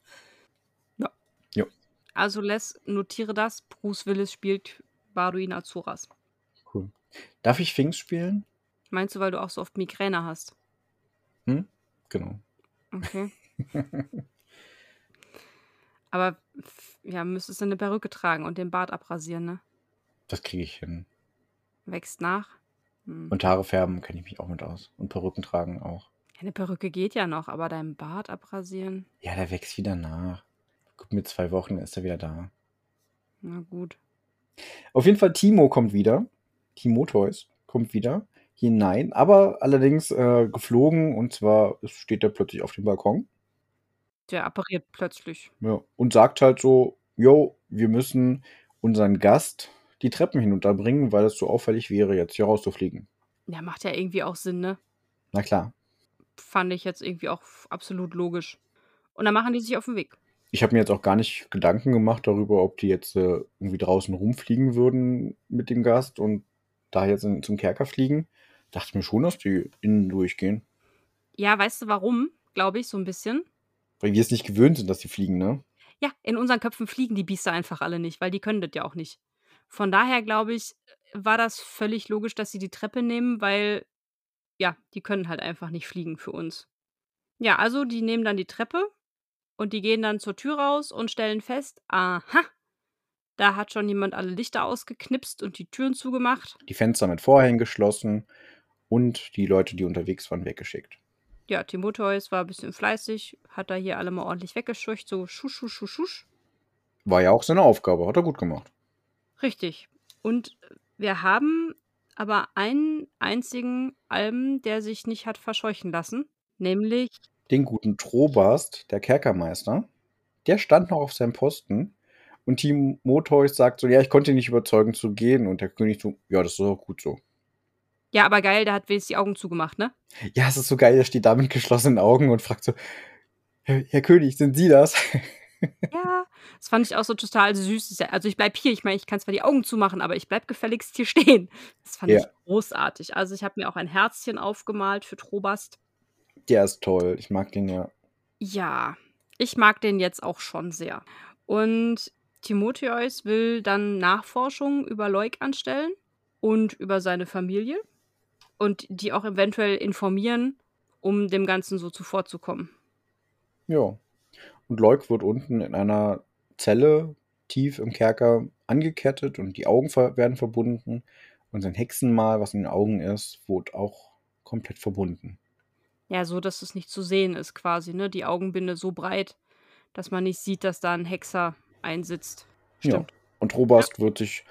Also Les, notiere das. Bruce Willis spielt Barduin Azuras. Cool. Darf ich Finks spielen? Meinst du, weil du auch so oft Migräne hast? Hm? Genau. Okay. Aber ja, müsstest du eine Perücke tragen und den Bart abrasieren, ne? Das kriege ich hin. Wächst nach. Hm. Und Haare färben kenne ich mich auch mit aus. Und Perücken tragen auch. Eine Perücke geht ja noch, aber deinen Bart abrasieren? Ja, der wächst wieder nach. Guck, mit zwei Wochen ist er wieder da. Na gut. Auf jeden Fall, Timo kommt wieder. Timo Toys kommt wieder hinein, aber allerdings äh, geflogen und zwar steht er plötzlich auf dem Balkon Der appariert plötzlich. ja, und sagt halt so: Jo, wir müssen unseren Gast die Treppen hinunterbringen, weil es so auffällig wäre, jetzt hier rauszufliegen. Ja, macht ja irgendwie auch Sinn, ne? Na klar. Fand ich jetzt irgendwie auch absolut logisch. Und dann machen die sich auf den Weg. Ich habe mir jetzt auch gar nicht Gedanken gemacht darüber, ob die jetzt äh, irgendwie draußen rumfliegen würden mit dem Gast und da jetzt in, zum Kerker fliegen. Dachte mir schon, dass die innen durchgehen. Ja, weißt du warum? Glaube ich, so ein bisschen. Weil wir es nicht gewöhnt sind, dass die fliegen, ne? Ja, in unseren Köpfen fliegen die Biester einfach alle nicht, weil die können das ja auch nicht. Von daher glaube ich, war das völlig logisch, dass sie die Treppe nehmen, weil ja, die können halt einfach nicht fliegen für uns. Ja, also die nehmen dann die Treppe und die gehen dann zur Tür raus und stellen fest, aha, da hat schon jemand alle Lichter ausgeknipst und die Türen zugemacht. Die Fenster mit Vorhängen geschlossen und die Leute, die unterwegs waren, weggeschickt. Ja, Timotheus war ein bisschen fleißig, hat da hier alle mal ordentlich weggescheucht, so schusch, schusch, schusch, schusch. War ja auch seine Aufgabe, hat er gut gemacht. Richtig. Und Wir haben aber einen einzigen Alben, der sich nicht hat verscheuchen lassen, nämlich Den guten Trobast, der Kerkermeister. Der stand noch auf seinem Posten. Und Timotheus sagt so, ja, ich konnte ihn nicht überzeugen zu gehen. Und der König so, ja, das ist auch gut so. Ja, aber geil, der hat wenigstens die Augen zugemacht, ne? Ja, es ist so geil, der steht da mit geschlossenen Augen und fragt so, Herr, Herr König, sind Sie das? Ja, das fand ich auch so total süß. Also ich bleib hier, ich meine, ich kann zwar die Augen zumachen, aber ich bleib gefälligst hier stehen. Das fand Ja. ich großartig. Also ich habe mir auch ein Herzchen aufgemalt für Trobast. Der ist toll. Ich mag den ja. Ja, ich mag den jetzt auch schon sehr. Und Timotheus will dann Nachforschungen über Leuk anstellen und über seine Familie und die auch eventuell informieren, um dem Ganzen so zuvorzukommen. Ja. Und Leuk wird unten in einer Zelle tief im Kerker angekettet und die Augen werden verbunden. Und sein Hexenmal, was in den Augen ist, wird auch komplett verbunden. Ja, so dass es nicht zu sehen ist quasi, ne? Die Augenbinde so breit, dass man nicht sieht, dass da ein Hexer einsitzt. Stimmt. Ja. Und Robast wird sich,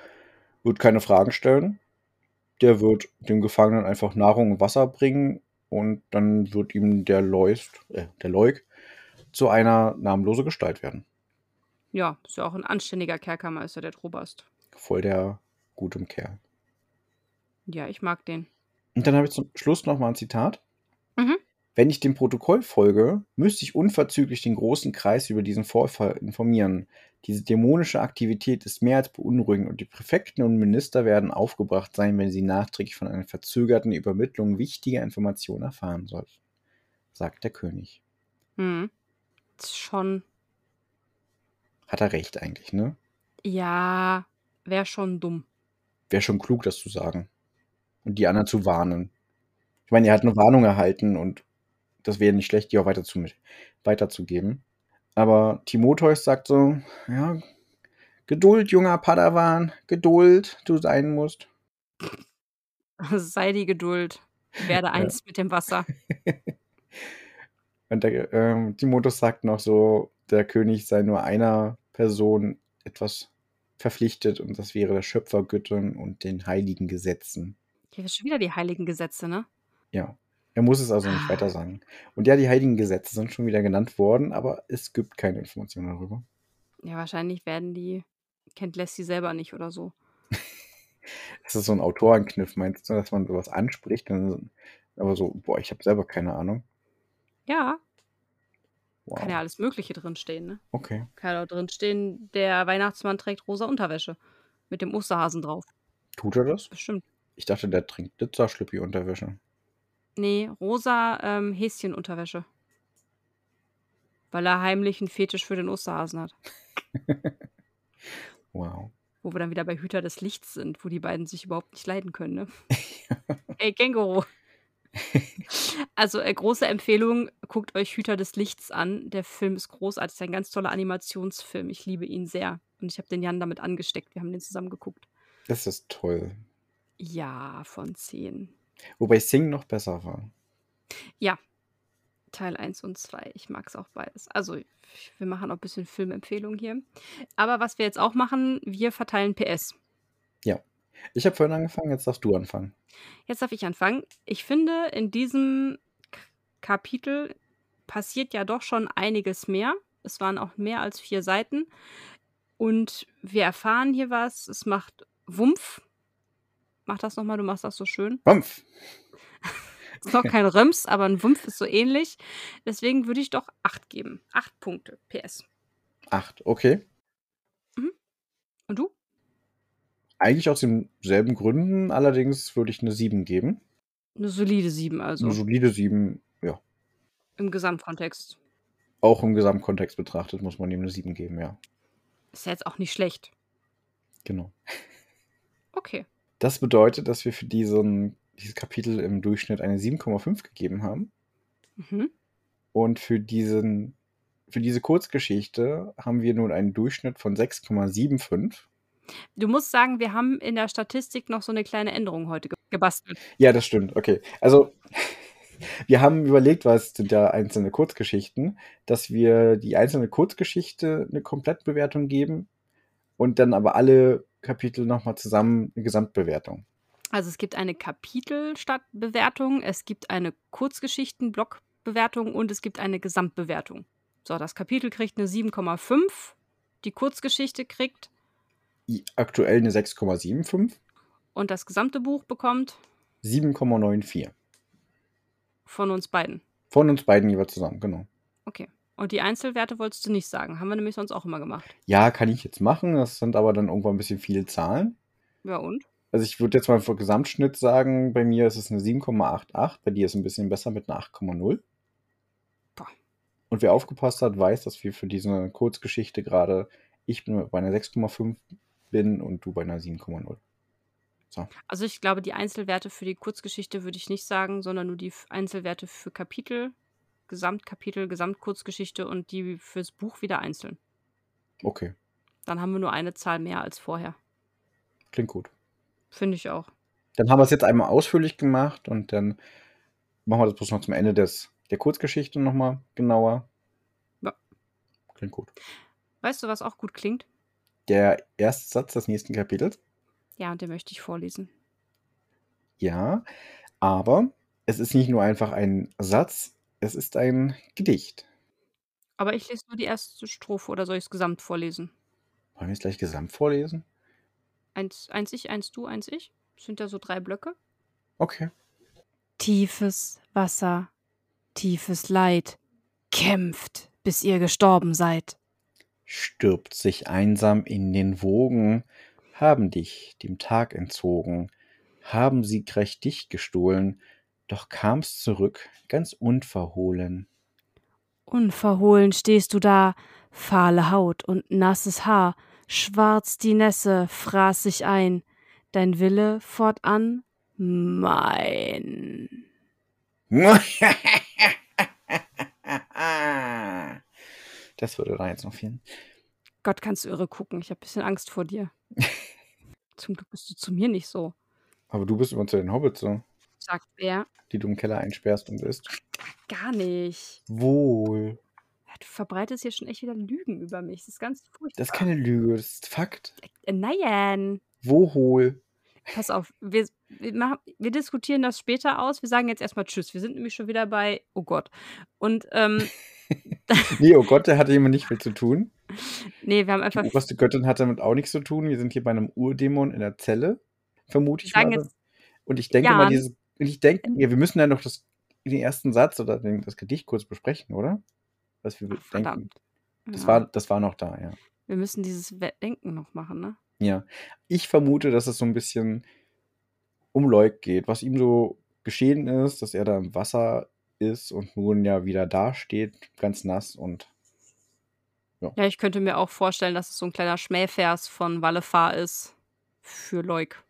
wird keine Fragen stellen. Der wird dem Gefangenen einfach Nahrung und Wasser bringen und dann wird ihm der Leust, äh, der Leuk zu einer namenlose Gestalt werden. Ja, ist ja auch ein anständiger Kerkermeister, der Trobast. Voll der gutem Kerl. Ja, ich mag den. Und dann habe ich zum Schluss nochmal ein Zitat. Mhm. Wenn ich dem Protokoll folge, müsste ich unverzüglich den großen Kreis über diesen Vorfall informieren. Diese dämonische Aktivität ist mehr als beunruhigend und die Präfekten und Minister werden aufgebracht sein, wenn sie nachträglich von einer verzögerten Übermittlung wichtiger Informationen erfahren sollten, sagt der König. Hm. Schon. Hat er recht eigentlich, ne? Ja, wäre schon dumm. Wäre schon klug, das zu sagen. Und die anderen zu warnen. Ich meine, er hat eine Warnung erhalten und das wäre nicht schlecht, die auch weiter zu, weiterzugeben. Aber Timotheus sagt so, ja, Geduld, junger Padawan, Geduld, du sein musst. Sei die Geduld. Werde eins ja. mit dem Wasser. Und der, ähm, Timotheus sagt noch so, der König sei nur einer Person etwas verpflichtet und das wäre der Schöpfergöttin und den heiligen Gesetzen. Hier ist schon wieder die heiligen Gesetze, ne? Ja. Er muss es also nicht weiter sagen. Und ja, die heiligen Gesetze sind schon wieder genannt worden, aber es gibt keine Informationen darüber. Ja, wahrscheinlich werden die, kennt Lassie selber nicht oder so. das ist so ein Autorenkniff, meinst du, dass man sowas anspricht? Aber so, boah, ich habe selber keine Ahnung. Ja. Wow. Kann ja alles Mögliche drinstehen, ne? Okay. Kann auch drinstehen, der Weihnachtsmann trägt rosa Unterwäsche. Mit dem Osterhasen drauf. Tut er das? Bestimmt. Ich dachte, der trinkt Glitzer-Schlüppi-Unterwäsche. Nee, rosa ähm, Häschenunterwäsche. Weil er heimlich einen Fetisch für den Osterhasen hat. wow. Wo wir dann wieder bei Hüter des Lichts sind, wo die beiden sich überhaupt nicht leiden können, ne? Ey, Känguru. also, äh, große Empfehlung, guckt euch Hüter des Lichts an. Der Film ist großartig, ist ein ganz toller Animationsfilm. Ich liebe ihn sehr. Und ich habe den Jan damit angesteckt. Wir haben den zusammen geguckt. Das ist toll. Ja, von 10. Wobei Sing noch besser war. Ja. Teil 1 und 2. Ich mag es auch beides. Also, wir machen auch ein bisschen Filmempfehlung hier. Aber was wir jetzt auch machen, wir verteilen PS. Ja. Ich habe vorhin angefangen, jetzt darfst du anfangen. Jetzt darf ich anfangen. Ich finde, in diesem Kapitel passiert ja doch schon einiges mehr. Es waren auch mehr als vier Seiten. Und wir erfahren hier was. Es macht Wumpf. Mach das nochmal, du machst das so schön. Wumpf. ist noch kein Röms, aber ein Wumpf ist so ähnlich. Deswegen würde ich doch acht geben. Acht Punkte. PS. Acht, okay. Mhm. Und du? Eigentlich aus denselben Gründen, allerdings würde ich eine 7 geben. Eine solide 7 also. Eine solide 7, ja. Im Gesamtkontext. Auch im Gesamtkontext betrachtet muss man ihm eine 7 geben, ja. Ist ja jetzt auch nicht schlecht. Genau. Okay. Das bedeutet, dass wir für diesen, dieses Kapitel im Durchschnitt eine 7,5 gegeben haben. Mhm. Und für, diesen, für diese Kurzgeschichte haben wir nun einen Durchschnitt von 6,75. Du musst sagen, wir haben in der Statistik noch so eine kleine Änderung heute ge gebastelt. Ja, das stimmt. Okay. Also, wir haben überlegt, was sind da einzelne Kurzgeschichten, dass wir die einzelne Kurzgeschichte eine Komplettbewertung geben und dann aber alle Kapitel nochmal zusammen eine Gesamtbewertung. Also es gibt eine Kapitelstadtbewertung, es gibt eine Kurzgeschichten-Blockbewertung und es gibt eine Gesamtbewertung. So, das Kapitel kriegt eine 7,5, die Kurzgeschichte kriegt Aktuell eine 6,75, und das gesamte Buch bekommt 7,94. von uns beiden. Von uns beiden jeweils zusammen, genau. Okay. Und die Einzelwerte wolltest du nicht sagen. Haben wir nämlich sonst auch immer gemacht. Ja, kann ich jetzt machen. Das sind aber dann irgendwann ein bisschen viele Zahlen. Ja, und? Also ich würde jetzt mal für Gesamtschnitt sagen, bei mir ist es eine 7,88, bei dir ist es ein bisschen besser mit einer 8,0. Boah. Und wer aufgepasst hat, weiß, dass wir für diese Kurzgeschichte gerade, ich bin bei einer 6,5 bin und du bei einer 7,0. Also ich glaube, die Einzelwerte für die Kurzgeschichte würde ich nicht sagen, sondern nur die Einzelwerte für Kapitel, Gesamtkapitel, Gesamtkurzgeschichte und die fürs Buch wieder einzeln. Okay, Dann haben wir nur eine Zahl mehr als vorher. klingt gut. Finde ich auch. Dann haben wir es jetzt einmal ausführlich gemacht und dann machen wir das bloß noch zum Ende des, der Kurzgeschichte nochmal genauer. Ja. Klingt gut. Weißt du, was auch gut klingt? Der erste Satz des nächsten Kapitels. Ja, und den möchte ich vorlesen. Ja, aber es ist nicht nur einfach ein Satz, es ist ein Gedicht. Aber ich lese nur die erste Strophe oder soll ich es gesamt vorlesen? Wollen wir es gleich gesamt vorlesen? Eins, eins ich, eins du, eins ich? Sind da so drei Blöcke? Okay. Tiefes Wasser, tiefes Leid, kämpft, bis ihr gestorben seid. Stirbt sich einsam in den Wogen, haben dich dem Tag entzogen, haben siegreich dich gestohlen, doch kamst zurück ganz unverhohlen. Unverhohlen stehst du da, fahle Haut und nasses Haar, schwarz die Nässe fraß sich ein, dein Wille fortan mein. Das würde da jetzt noch fehlen. Gott, kannst du irre gucken, ich habe ein bisschen Angst vor dir. Zum Glück bist du zu mir nicht so. Aber du bist immer zu den Hobbits so, Sagt wer? die du im Keller einsperrst und isst. Gar nicht. Wohl. Du verbreitest hier schon echt wieder Lügen über mich. Das ist ganz furchtbar. Das ist keine Lüge, das ist Fakt. Äh, Nein. Wo hohl? Pass auf, wir, wir, machen, wir diskutieren das später aus. Wir sagen jetzt erstmal Tschüss. Wir sind nämlich schon wieder bei, oh Gott. Und, ähm, Nee, oh Gott, der hatte jemand nicht viel zu tun. nee, wir haben Die einfach, oberste Göttin hat damit auch nichts zu tun. Wir sind hier bei einem Urdämon in der Zelle, vermute ich sagen mal. jetzt, Und ich denke mal, Jan, dieses, ich denke, ja, wir müssen ja noch das, den ersten Satz oder den, das Gedicht kurz besprechen, oder? Was wir ach, denken. verdammt. Das Ja, war, das war noch da, ja. wir müssen dieses Denken noch machen, ne? Ja. Ich vermute, dass es so ein bisschen um Leuk geht, was ihm so geschehen ist, dass er da im Wasser ist und nun ja wieder dasteht, ganz nass und ja. Ja, ich könnte mir auch vorstellen, dass es so ein kleiner Schmähvers von Wallefar ist. Für Leuk.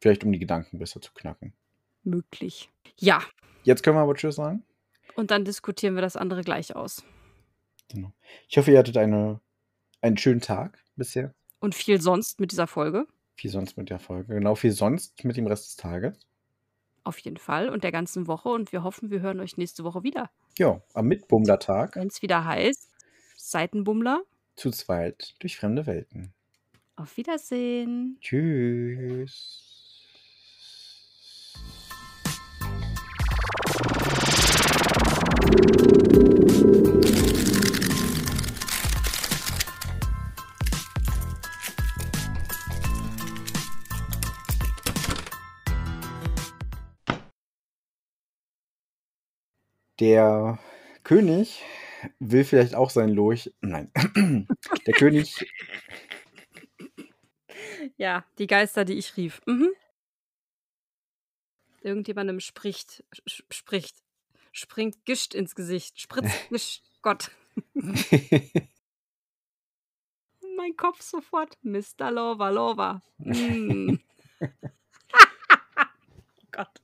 Vielleicht um die Gedanken besser zu knacken. Möglich. Ja, Jetzt können wir aber Tschüss sagen. und dann diskutieren wir das andere gleich aus. Genau. Ich hoffe, ihr hattet eine, einen schönen Tag bisher. Und viel sonst mit dieser Folge. Viel sonst mit der Folge. Genau, viel sonst mit dem Rest des Tages. Auf jeden Fall und der ganzen Woche. Und wir hoffen, wir hören euch nächste Woche wieder. Ja, am Mitbummler-Tag Wenn es wieder heißt, Seitenbummler. zu zweit durch fremde Welten. Auf Wiedersehen. Tschüss. Der König will vielleicht auch sein Lurch. Nein. Der König Ja, die Geister, die ich rief. Mhm. Irgendjemandem spricht, spricht, springt Gischt ins Gesicht, spritzt Gischt. Gott, mein Kopf sofort. Mr. Lover, Lover. Mm. Gott.